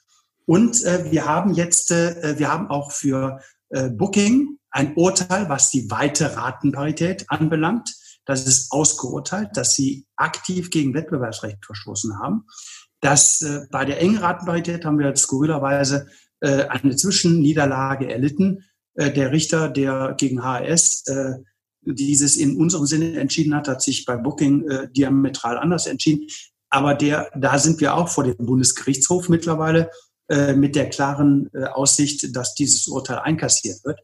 Und äh, wir haben jetzt, äh, wir haben auch für äh, Booking ein Urteil, was die weite Ratenparität anbelangt. Das ist ausgeurteilt, dass sie aktiv gegen Wettbewerbsrecht verstoßen haben. Das äh, bei der engen Ratenparität haben wir skurrilerweise äh, eine Zwischenniederlage erlitten. Äh, der Richter, der gegen HRS äh, dieses in unserem Sinne entschieden hat, hat sich bei Booking äh, diametral anders entschieden. Aber der, da sind wir auch vor dem Bundesgerichtshof mittlerweile äh, mit der klaren äh, Aussicht, dass dieses Urteil einkassiert wird.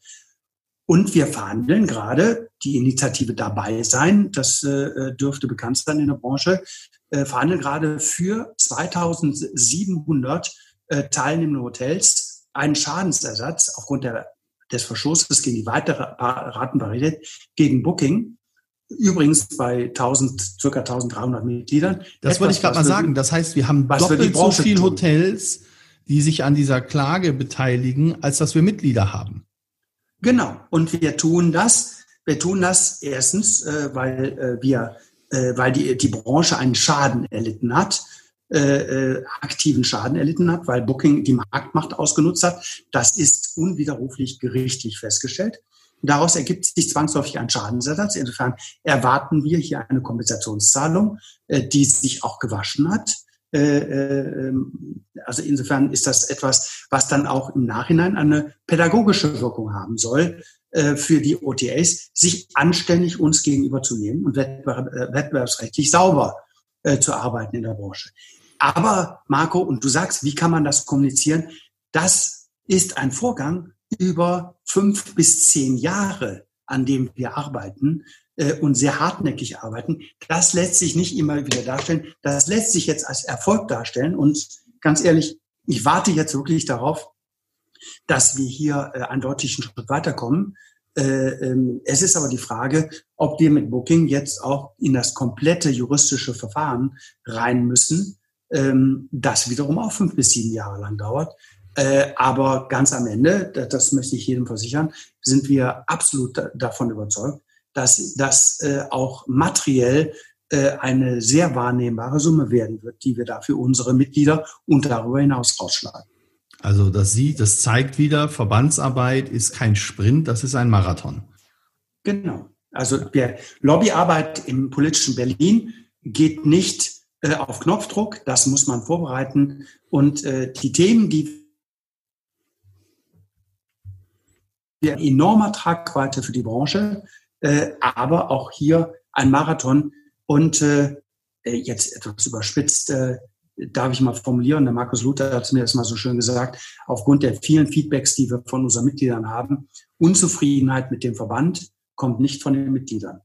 Und wir verhandeln gerade, die Initiative dabei sein, das äh, dürfte bekannt sein in der Branche, äh, verhandeln gerade für 2700 äh, teilnehmende Hotels einen Schadensersatz aufgrund der, des Verschusses gegen die weitere Ratenparität gegen Booking Übrigens bei 1000, circa 1300 Mitgliedern. Das Etwas, wollte ich gerade mal sagen. Das heißt, wir haben doppelt so viele Hotels, die sich an dieser Klage beteiligen, als dass wir Mitglieder haben. Genau. Und wir tun das. Wir tun das erstens, äh, weil äh, wir, äh, weil die, die Branche einen Schaden erlitten hat, äh, äh, aktiven Schaden erlitten hat, weil Booking die Marktmacht ausgenutzt hat. Das ist unwiderruflich gerichtlich festgestellt. Daraus ergibt sich zwangsläufig ein Schadensersatz. Insofern erwarten wir hier eine Kompensationszahlung, äh, die sich auch gewaschen hat. Äh, äh, ähm, also insofern ist das etwas, was dann auch im Nachhinein eine pädagogische Wirkung haben soll für die OTAs, sich anständig uns gegenüber zu nehmen und wettbewerbsrechtlich sauber zu arbeiten in der Branche. Aber Marco, und du sagst, wie kann man das kommunizieren? Das ist ein Vorgang, über fünf bis zehn Jahre, an dem wir arbeiten äh, und sehr hartnäckig arbeiten. Das lässt sich nicht immer wieder darstellen. Das lässt sich jetzt als Erfolg darstellen. Und ganz ehrlich, ich warte jetzt wirklich darauf, dass wir hier äh, einen deutlichen Schritt weiterkommen. Äh, ähm, es ist aber die Frage, ob wir mit Booking jetzt auch in das komplette juristische Verfahren rein müssen ähm, das wiederum auch fünf bis sieben Jahre lang dauert. Äh, aber ganz am Ende, das, das möchte ich jedem versichern, sind wir absolut da, davon überzeugt, dass das äh, auch materiell äh, eine sehr wahrnehmbare Summe werden wird, die wir da für unsere Mitglieder und darüber hinaus rausschlagen. Also das sieht, das zeigt wieder, Verbandsarbeit ist kein Sprint, das ist ein Marathon. Genau. Also der Lobbyarbeit im politischen Berlin geht nicht äh, auf Knopfdruck, das muss man vorbereiten. Und äh, die Themen, die wir enormer Tragweite für die Branche, äh, aber auch hier ein Marathon. Und äh, äh jetzt etwas überspitzt, äh, darf ich mal formulieren, der Markus Luther hat es mir das mal so schön gesagt, aufgrund der vielen Feedbacks, die wir von unseren Mitgliedern haben, Unzufriedenheit mit dem Verband kommt nicht von den Mitgliedern.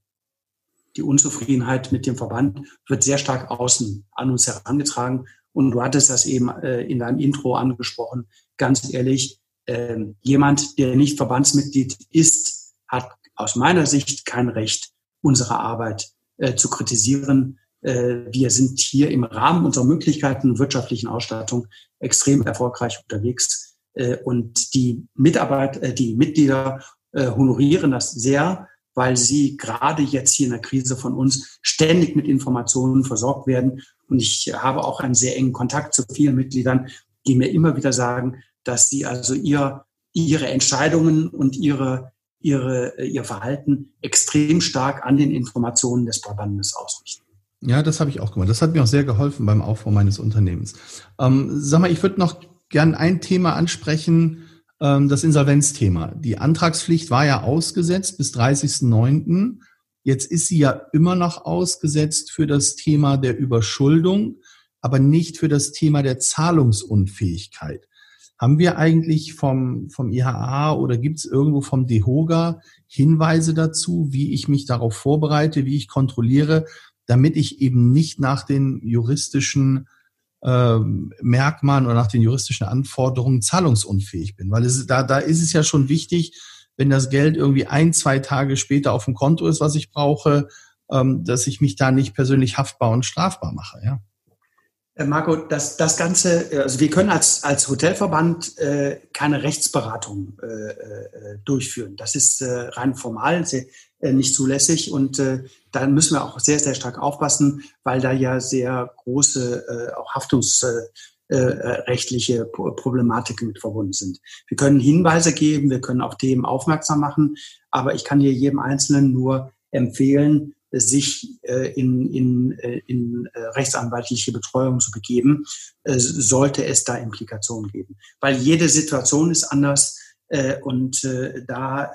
Die Unzufriedenheit mit dem Verband wird sehr stark außen an uns herangetragen. Und du hattest das eben äh, in deinem Intro angesprochen. Ganz ehrlich, äh, jemand, der nicht Verbandsmitglied ist, hat aus meiner Sicht kein Recht, unsere Arbeit äh, zu kritisieren. Äh, wir sind hier im Rahmen unserer Möglichkeiten und wirtschaftlichen Ausstattung extrem erfolgreich unterwegs. Äh, und die Mitarbeit, äh, die Mitglieder honorieren das sehr, weil sie gerade jetzt hier in der Krise von uns ständig mit Informationen versorgt werden. Und ich habe auch einen sehr engen Kontakt zu vielen Mitgliedern, die mir immer wieder sagen, dass sie also ihr, ihre Entscheidungen und ihre, ihre, ihr Verhalten extrem stark an den Informationen des Verbandes ausrichten. Ja, das habe ich auch gemacht. Das hat mir auch sehr geholfen beim Aufbau meines Unternehmens. Ähm, sag mal, ich würde noch gern ein Thema ansprechen, ähm, das Insolvenzthema. Die Antragspflicht war ja ausgesetzt bis 30.09. Jetzt ist sie ja immer noch ausgesetzt für das Thema der Überschuldung, aber nicht für das Thema der Zahlungsunfähigkeit. Haben wir eigentlich vom, vom IHA oder gibt es irgendwo vom DEHOGA Hinweise dazu, wie ich mich darauf vorbereite, wie ich kontrolliere, damit ich eben nicht nach den juristischen äh, Merkmalen oder nach den juristischen Anforderungen zahlungsunfähig bin. Weil es, da, da ist es ja schon wichtig, wenn das Geld irgendwie ein, zwei Tage später auf dem Konto ist, was ich brauche, ähm, dass ich mich da nicht persönlich haftbar und strafbar mache. Ja. Äh, Marco, das, das Ganze, äh, also wir können als, als Hotelverband äh, keine Rechtsberatung äh, äh, durchführen. Das ist äh, rein formal sehr, nicht zulässig und äh, da müssen wir auch sehr, sehr stark aufpassen, weil da ja sehr große äh, auch haftungsrechtliche Problematiken mit verbunden sind. Wir können Hinweise geben, wir können auf Themen aufmerksam machen, aber ich kann hier jedem Einzelnen nur empfehlen, sich äh, in, in, äh, in äh, rechtsanwaltliche Betreuung zu begeben, sollte es da Implikationen geben. Weil jede Situation ist anders und da,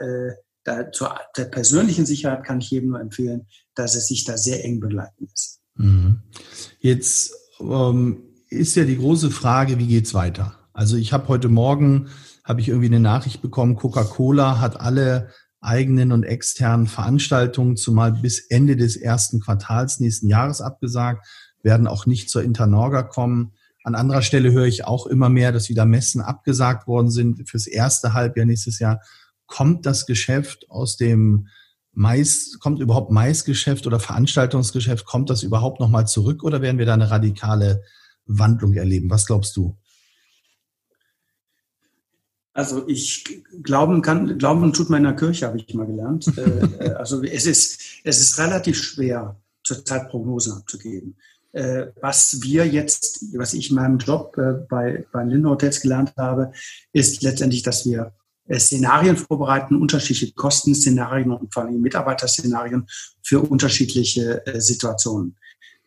da zur der persönlichen Sicherheit kann ich jedem nur empfehlen, dass es sich da sehr eng begleiten lässt. Mhm. Jetzt ähm, ist ja die große Frage, wie geht's weiter? Also ich habe heute Morgen habe ich irgendwie eine Nachricht bekommen, Coca-Cola hat alle eigenen und externen Veranstaltungen zumal bis Ende des ersten Quartals nächsten Jahres abgesagt, werden auch nicht zur Internorga kommen. An anderer Stelle höre ich auch immer mehr, dass wieder Messen abgesagt worden sind fürs erste Halbjahr nächstes Jahr. Kommt das Geschäft aus dem Mais, kommt überhaupt Maisgeschäft oder Veranstaltungsgeschäft, kommt das überhaupt nochmal zurück oder werden wir da eine radikale Wandlung erleben? Was glaubst du? Also ich glauben kann, glauben tut man in der Kirche, habe ich mal gelernt. *laughs* Äh, äh, also es ist, es ist relativ schwer, zurzeit Prognosen abzugeben. Äh, was wir jetzt, was ich in meinem Job bei, bei Linde Hotels gelernt habe, ist letztendlich, dass wir Szenarien vorbereiten, unterschiedliche Kostenszenarien und vor allem Mitarbeiterszenarien für unterschiedliche Situationen.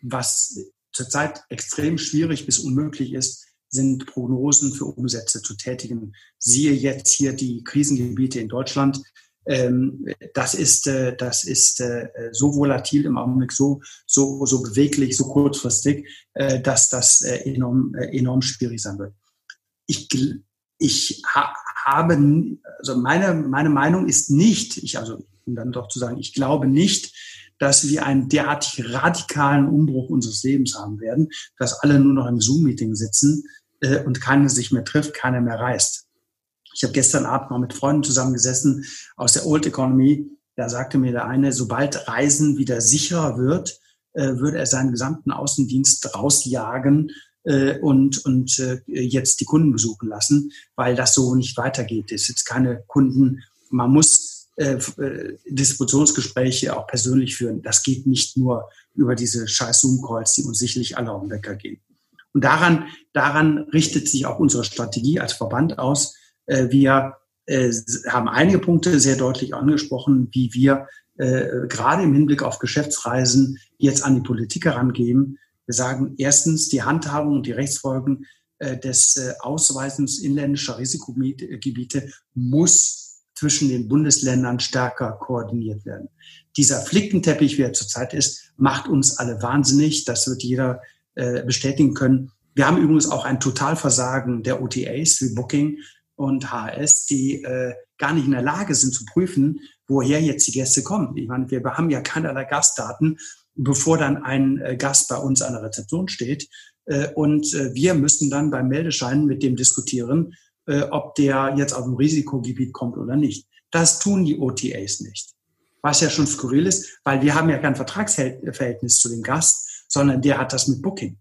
Was zurzeit extrem schwierig bis unmöglich ist, sind Prognosen für Umsätze zu tätigen. Siehe jetzt hier die Krisengebiete in Deutschland. Ähm, das ist, äh, das ist äh, so volatil im Augenblick, so, so, so beweglich, so kurzfristig, äh, dass das enorm, enorm schwierig sein wird. Ich, ich habe, also meine, meine Meinung ist nicht, ich, also, um dann doch zu sagen, ich glaube nicht, dass wir einen derartig radikalen Umbruch unseres Lebens haben werden, dass alle nur noch im Zoom-Meeting sitzen äh, und keiner sich mehr trifft, keiner mehr reist. Ich habe gestern Abend mal mit Freunden zusammengesessen aus der Old Economy. Da sagte mir der eine, sobald Reisen wieder sicherer wird, äh, würde er seinen gesamten Außendienst rausjagen äh, und, und äh, jetzt die Kunden besuchen lassen, weil das so nicht weitergeht. Es sind keine Kunden, man muss äh, äh, Distributionsgespräche auch persönlich führen. Das geht nicht nur über diese scheiß Zoom-Calls, die uns sicherlich alle auf den Wecker gehen. Und daran, daran richtet sich auch unsere Strategie als Verband aus. Äh, wir äh, haben einige Punkte sehr deutlich angesprochen, wie wir äh, gerade im Hinblick auf Geschäftsreisen jetzt an die Politik herangehen. Wir sagen erstens, die Handhabung und die Rechtsfolgen des Ausweisens inländischer Risikogebiete muss zwischen den Bundesländern stärker koordiniert werden. Dieser Flickenteppich, wie er zurzeit ist, macht uns alle wahnsinnig. Das wird jeder äh, bestätigen können. Wir haben übrigens auch ein Totalversagen der OTAs wie Booking und HS, die äh, gar nicht in der Lage sind zu prüfen, woher jetzt die Gäste kommen. Ich meine, wir haben ja keinerlei Gastdaten, bevor dann ein äh, Gast bei uns an der Rezeption steht. Äh, und äh, wir müssen dann beim Meldeschein mit dem diskutieren, äh, ob der jetzt auf dem Risikogebiet kommt oder nicht. Das tun die OTAs nicht. Was ja schon skurril ist, weil wir haben ja kein Vertragsverhältnis zu dem Gast, sondern der hat das mit Booking.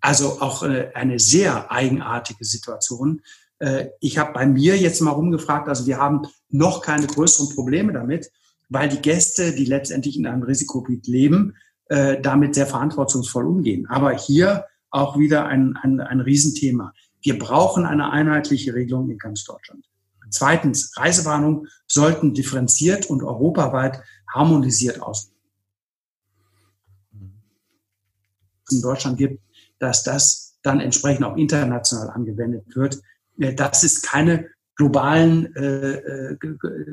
Also auch äh, eine sehr eigenartige Situation. Äh, ich habe bei mir jetzt mal rumgefragt, also wir haben noch keine größeren Probleme damit, weil die Gäste, die letztendlich in einem Risikogebiet leben, äh, damit sehr verantwortungsvoll umgehen. Aber hier auch wieder ein, ein, ein Riesenthema. Wir brauchen eine einheitliche Regelung in ganz Deutschland. Zweitens, Reisewarnungen sollten differenziert und europaweit harmonisiert aus. In Deutschland gibt, dass das dann entsprechend auch international angewendet wird. Äh, dass es keine globalen, äh, äh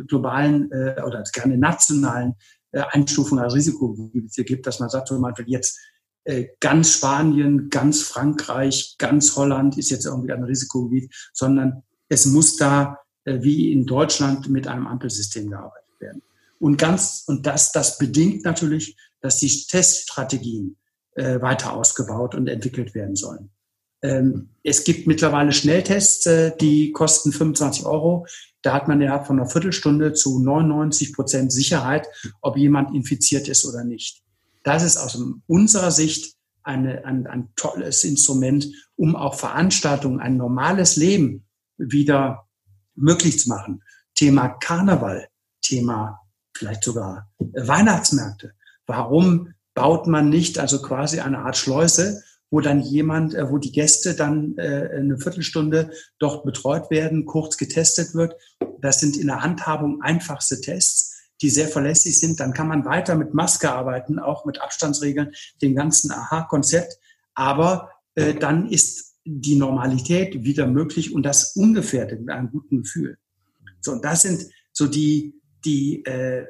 globalen äh, oder keine nationalen äh, Einstufungen als Risikogebiete gibt, dass man sagt, zum Beispiel jetzt äh, ganz Spanien, ganz Frankreich, ganz Holland ist jetzt irgendwie ein Risikogebiet, sondern es muss da äh, wie in Deutschland mit einem Ampelsystem gearbeitet werden. Und ganz, und das, das bedingt natürlich, dass die Teststrategien äh, weiter ausgebaut und entwickelt werden sollen. Ähm, es gibt mittlerweile Schnelltests, äh, die kosten 25 Euro. Da hat man ja von einer Viertelstunde zu 99 Prozent Sicherheit, ob jemand infiziert ist oder nicht. Das ist aus unserer Sicht eine, ein, ein tolles Instrument, um auch Veranstaltungen, ein normales Leben wieder möglich zu machen. Thema Karneval, Thema vielleicht sogar Weihnachtsmärkte. Warum baut man nicht also quasi eine Art Schleuse, wo dann jemand, äh, wo die Gäste dann äh, eine Viertelstunde dort betreut werden, kurz getestet wird. Das sind in der Handhabung einfachste Tests die sehr verlässlich sind, dann kann man weiter mit Maske arbeiten, auch mit Abstandsregeln, dem ganzen Aha-Konzept. Aber äh, dann ist die Normalität wieder möglich und das ungefährdet mit einem guten Gefühl. So, und das sind so die, die, äh,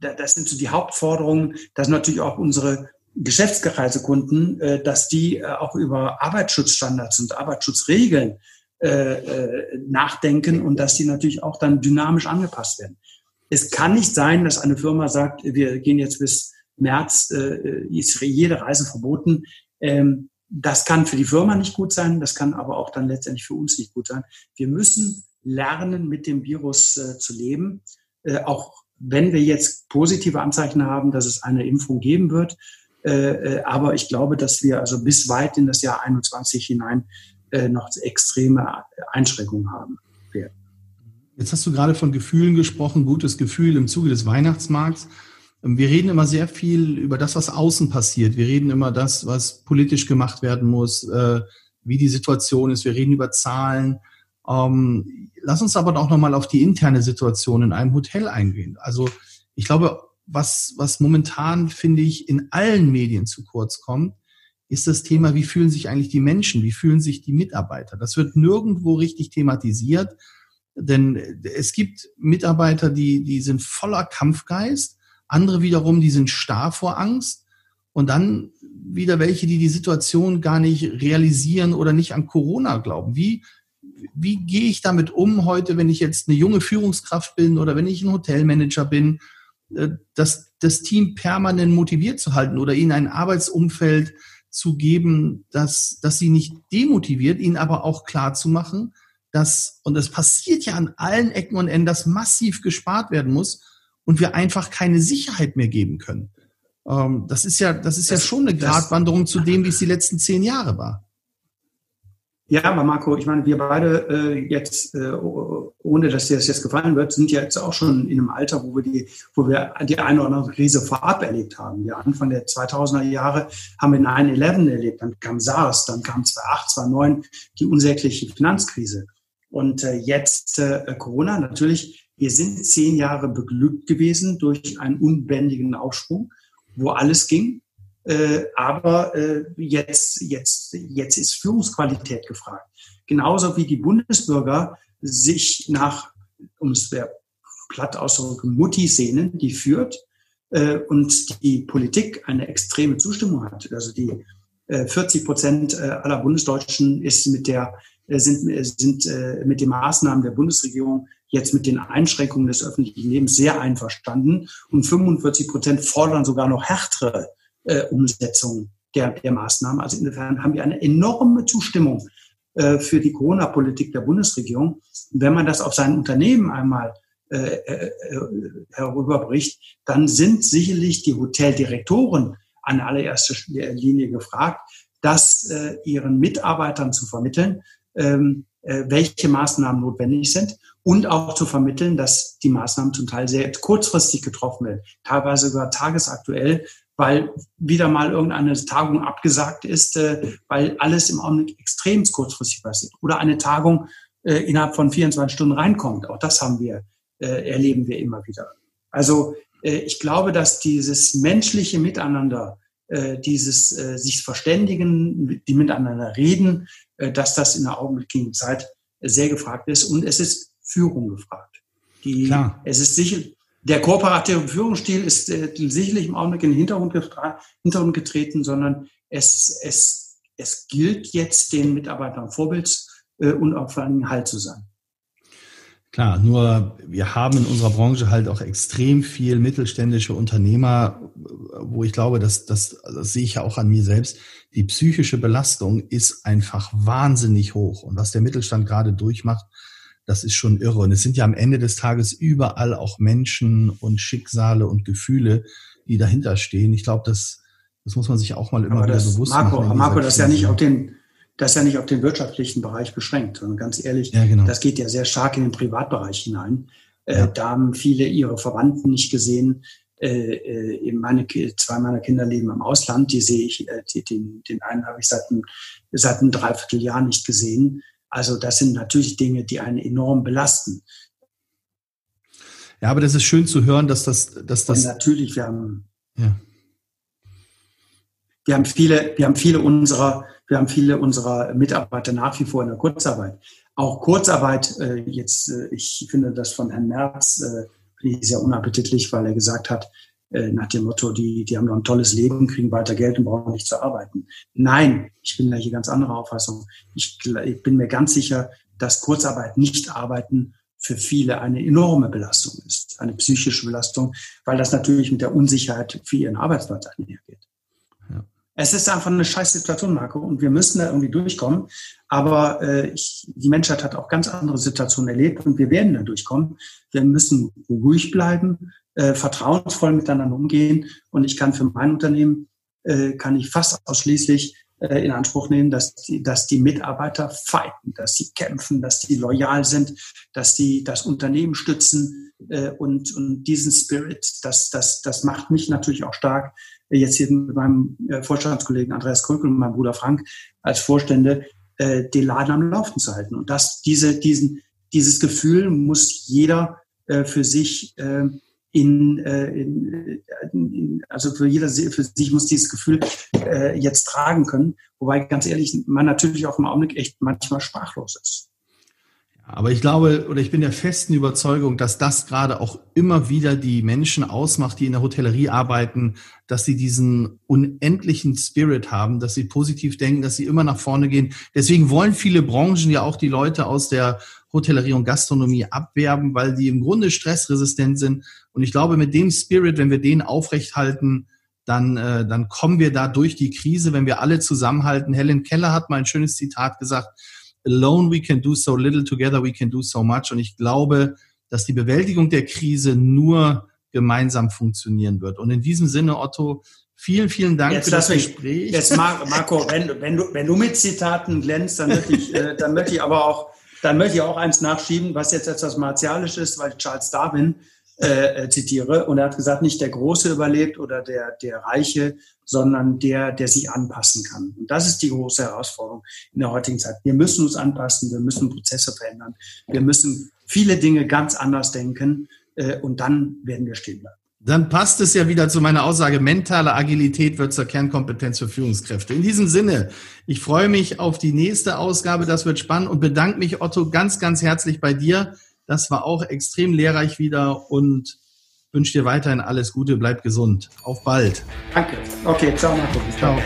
das sind so die Hauptforderungen. Das sind natürlich auch unsere Geschäftsreisekunden, äh, dass die äh, auch über Arbeitsschutzstandards und Arbeitsschutzregeln äh, nachdenken und dass die natürlich auch dann dynamisch angepasst werden. Es kann nicht sein, dass eine Firma sagt, wir gehen jetzt bis März, ist jede Reise verboten. Ähm, das kann für die Firma nicht gut sein, das kann aber auch dann letztendlich für uns nicht gut sein. Wir müssen lernen, mit dem Virus zu leben, auch wenn wir jetzt positive Anzeichen haben, dass es eine Impfung geben wird, äh, äh, aber ich glaube, dass wir also bis weit in das Jahr 21 hinein äh, noch extreme Einschränkungen haben werden. Jetzt hast du gerade von Gefühlen gesprochen, gutes Gefühl im Zuge des Weihnachtsmarkts. Ähm, wir reden immer sehr viel über das, was außen passiert. Wir reden immer das, was politisch gemacht werden muss, wie die Situation ist. Wir reden über Zahlen. Lass uns aber auch nochmal auf die interne Situation in einem Hotel eingehen. Also ich glaube, was, was momentan, finde ich, in allen Medien zu kurz kommt, ist das Thema, wie fühlen sich eigentlich die Menschen, wie fühlen sich die Mitarbeiter. Das wird nirgendwo richtig thematisiert, denn es gibt Mitarbeiter, die, die sind voller Kampfgeist, andere wiederum, die sind starr vor Angst und dann wieder welche, die die Situation gar nicht realisieren oder nicht an Corona glauben. Wie, wie gehe ich damit um heute, wenn ich jetzt eine junge Führungskraft bin oder wenn ich ein Hotelmanager bin äh, das, das Team permanent motiviert zu halten oder ihnen ein Arbeitsumfeld zu geben, dass, dass sie nicht demotiviert, ihnen aber auch klar zu machen, dass, und es passiert ja an allen Ecken und Enden, dass massiv gespart werden muss und wir einfach keine Sicherheit mehr geben können. Ähm, das ist ja, das ist das, ja schon eine Gratwanderung zu dem, wie es die letzten zehn Jahre war. Ja, aber Marco, ich meine, wir beide äh, jetzt, äh, ohne dass dir das jetzt gefallen wird, sind ja jetzt auch schon in einem Alter, wo wir die, wo wir die eine oder andere Krise vorab erlebt haben. Ja, Anfang der 2000er Jahre haben wir 9-11 erlebt, dann kam SARS, dann kam 2008, 2009 die unsägliche Finanzkrise. Und äh, jetzt äh, Corona, natürlich, wir sind zehn Jahre beglückt gewesen durch einen unbändigen Aufschwung, wo alles ging. Äh, aber äh, jetzt, jetzt, jetzt ist Führungsqualität gefragt. Genauso wie die Bundesbürger sich nach, um es platt auszudrücken, Mutti sehnen, die führt äh, und die Politik eine extreme Zustimmung hat. Also die äh, 40 Prozent äh, aller Bundesdeutschen ist mit der äh, sind, sind mit den Maßnahmen der Bundesregierung jetzt mit den Einschränkungen des öffentlichen Lebens sehr einverstanden und 45 Prozent fordern sogar noch härtere äh, Umsetzung der, der Maßnahmen. Also insofern haben wir eine enorme Zustimmung äh, für die Corona-Politik der Bundesregierung. Und wenn man das auf sein Unternehmen einmal äh, äh, herüberbricht, dann sind sicherlich die Hoteldirektoren an allererster Linie gefragt, das äh, ihren Mitarbeitern zu vermitteln, ähm, äh, welche Maßnahmen notwendig sind und auch zu vermitteln, dass die Maßnahmen zum Teil sehr kurzfristig getroffen werden, teilweise sogar tagesaktuell, weil wieder mal irgendeine Tagung abgesagt ist, äh, weil alles im Augenblick extrem kurzfristig passiert. Oder eine Tagung äh, innerhalb von 24 Stunden reinkommt. Auch das haben wir, äh, erleben wir immer wieder. Also äh, ich glaube, dass dieses menschliche Miteinander, äh, dieses äh, sich verständigen, die miteinander reden, dass das in der augenblicklichen Zeit sehr gefragt ist. Und es ist Führung gefragt. Die, Klar. Es ist sicher, der kooperative Führungsstil ist äh, sicherlich im Augenblick in den Hintergrund, Hintergrund getreten, sondern es, es, es gilt jetzt den Mitarbeitern Vorbilds äh, und auch vor allem Halt zu sein. Klar, nur wir haben in unserer Branche halt auch extrem viel mittelständische Unternehmer, wo ich glaube, dass das, das sehe ich ja auch an mir selbst, die psychische Belastung ist einfach wahnsinnig hoch. Und was der Mittelstand gerade durchmacht, das ist schon irre. Und es sind ja am Ende des Tages überall auch Menschen und Schicksale und Gefühle, die dahinter stehen. Ich glaube, das, das muss man sich auch mal immer das, wieder bewusst Marco, machen. Marco, das ist ja nicht auf den, das ist ja nicht auf den wirtschaftlichen Bereich beschränkt, sondern ganz ehrlich, ja, genau. das geht ja sehr stark in den Privatbereich hinein. Äh, ja. Äh, da haben viele ihre Verwandten nicht gesehen. Äh, äh meine, zwei meiner Kinder leben im Ausland, die sehe ich, äh, den, den einen habe ich seit ein, seit einem Dreivierteljahr nicht gesehen. Also das sind natürlich Dinge, die einen enorm belasten. Ja, aber das ist schön zu hören, dass das, dass das. Und natürlich, wir haben, ja. wir haben viele, wir haben viele unserer, wir haben viele unserer Mitarbeiter nach wie vor in der Kurzarbeit. Auch Kurzarbeit, äh, jetzt, äh, ich finde das von Herrn Merz äh, sehr unappetitlich, weil er gesagt hat, nach dem Motto, die, die haben noch ein tolles Leben, kriegen weiter Geld und brauchen nicht zu arbeiten. Nein, ich bin da hier ganz anderer Auffassung. Ich, ich bin mir ganz sicher, dass Kurzarbeit nicht arbeiten für viele eine enorme Belastung ist, eine psychische Belastung, weil das natürlich mit der Unsicherheit für ihren Arbeitsplatz einhergeht. Ja. Es ist einfach eine scheiß Situation, Marco, und wir müssen da irgendwie durchkommen. Aber äh, ich, die Menschheit hat auch ganz andere Situationen erlebt und wir werden da durchkommen. Wir müssen ruhig bleiben, äh, vertrauensvoll miteinander umgehen. Und ich kann für mein Unternehmen, äh, kann ich fast ausschließlich äh, in Anspruch nehmen, dass die, dass die Mitarbeiter fighten, dass sie kämpfen, dass die loyal sind, dass die das Unternehmen stützen. Äh, und, und diesen Spirit, das, das, das macht mich natürlich auch stark, jetzt hier mit meinem äh, Vorstandskollegen Andreas Krökel und meinem Bruder Frank als Vorstände, äh, den Laden am Laufen zu halten. Und das, diese, diesen, dieses Gefühl muss jeder äh, für sich äh, in, äh, in, in, also für jeder für sich muss dieses Gefühl äh, jetzt tragen können, wobei ganz ehrlich man natürlich auch im Augenblick echt manchmal sprachlos ist. Aber ich glaube oder ich bin der festen Überzeugung, dass das gerade auch immer wieder die Menschen ausmacht, die in der Hotellerie arbeiten, dass sie diesen unendlichen Spirit haben, dass sie positiv denken, dass sie immer nach vorne gehen. Deswegen wollen viele Branchen ja auch die Leute aus der Hotellerie und Gastronomie abwerben, weil die im Grunde stressresistent sind. Und ich glaube, mit dem Spirit, wenn wir den aufrechthalten, dann, äh, dann kommen wir da durch die Krise, wenn wir alle zusammenhalten. Helen Keller hat mal ein schönes Zitat gesagt, Alone we can do so little, together we can do so much. Und ich glaube, dass die Bewältigung der Krise nur gemeinsam funktionieren wird. Und in diesem Sinne, Otto, vielen, vielen Dank jetzt für das mich, Gespräch. Jetzt, Marco, wenn, wenn, du, wenn du mit Zitaten glänzt, dann möchte ich, äh, dann möchte ich aber auch, dann möchte ich auch eins nachschieben, was jetzt etwas martialisch ist, weil Charles Darwin äh, äh, zitiere. Und er hat gesagt, nicht der Große überlebt oder der, der Reiche, sondern der, der sich anpassen kann. Und das ist die große Herausforderung in der heutigen Zeit. Wir müssen uns anpassen, wir müssen Prozesse verändern, wir müssen viele Dinge ganz anders denken äh, und dann werden wir stehen bleiben. Dann passt es ja wieder zu meiner Aussage, mentale Agilität wird zur Kernkompetenz für Führungskräfte. In diesem Sinne, ich freue mich auf die nächste Ausgabe, das wird spannend und bedanke mich, Otto, ganz, ganz herzlich bei dir das war auch extrem lehrreich wieder und wünsche dir weiterhin alles Gute, bleib gesund. Auf bald. Danke. Okay, ciao Marco. Ciao.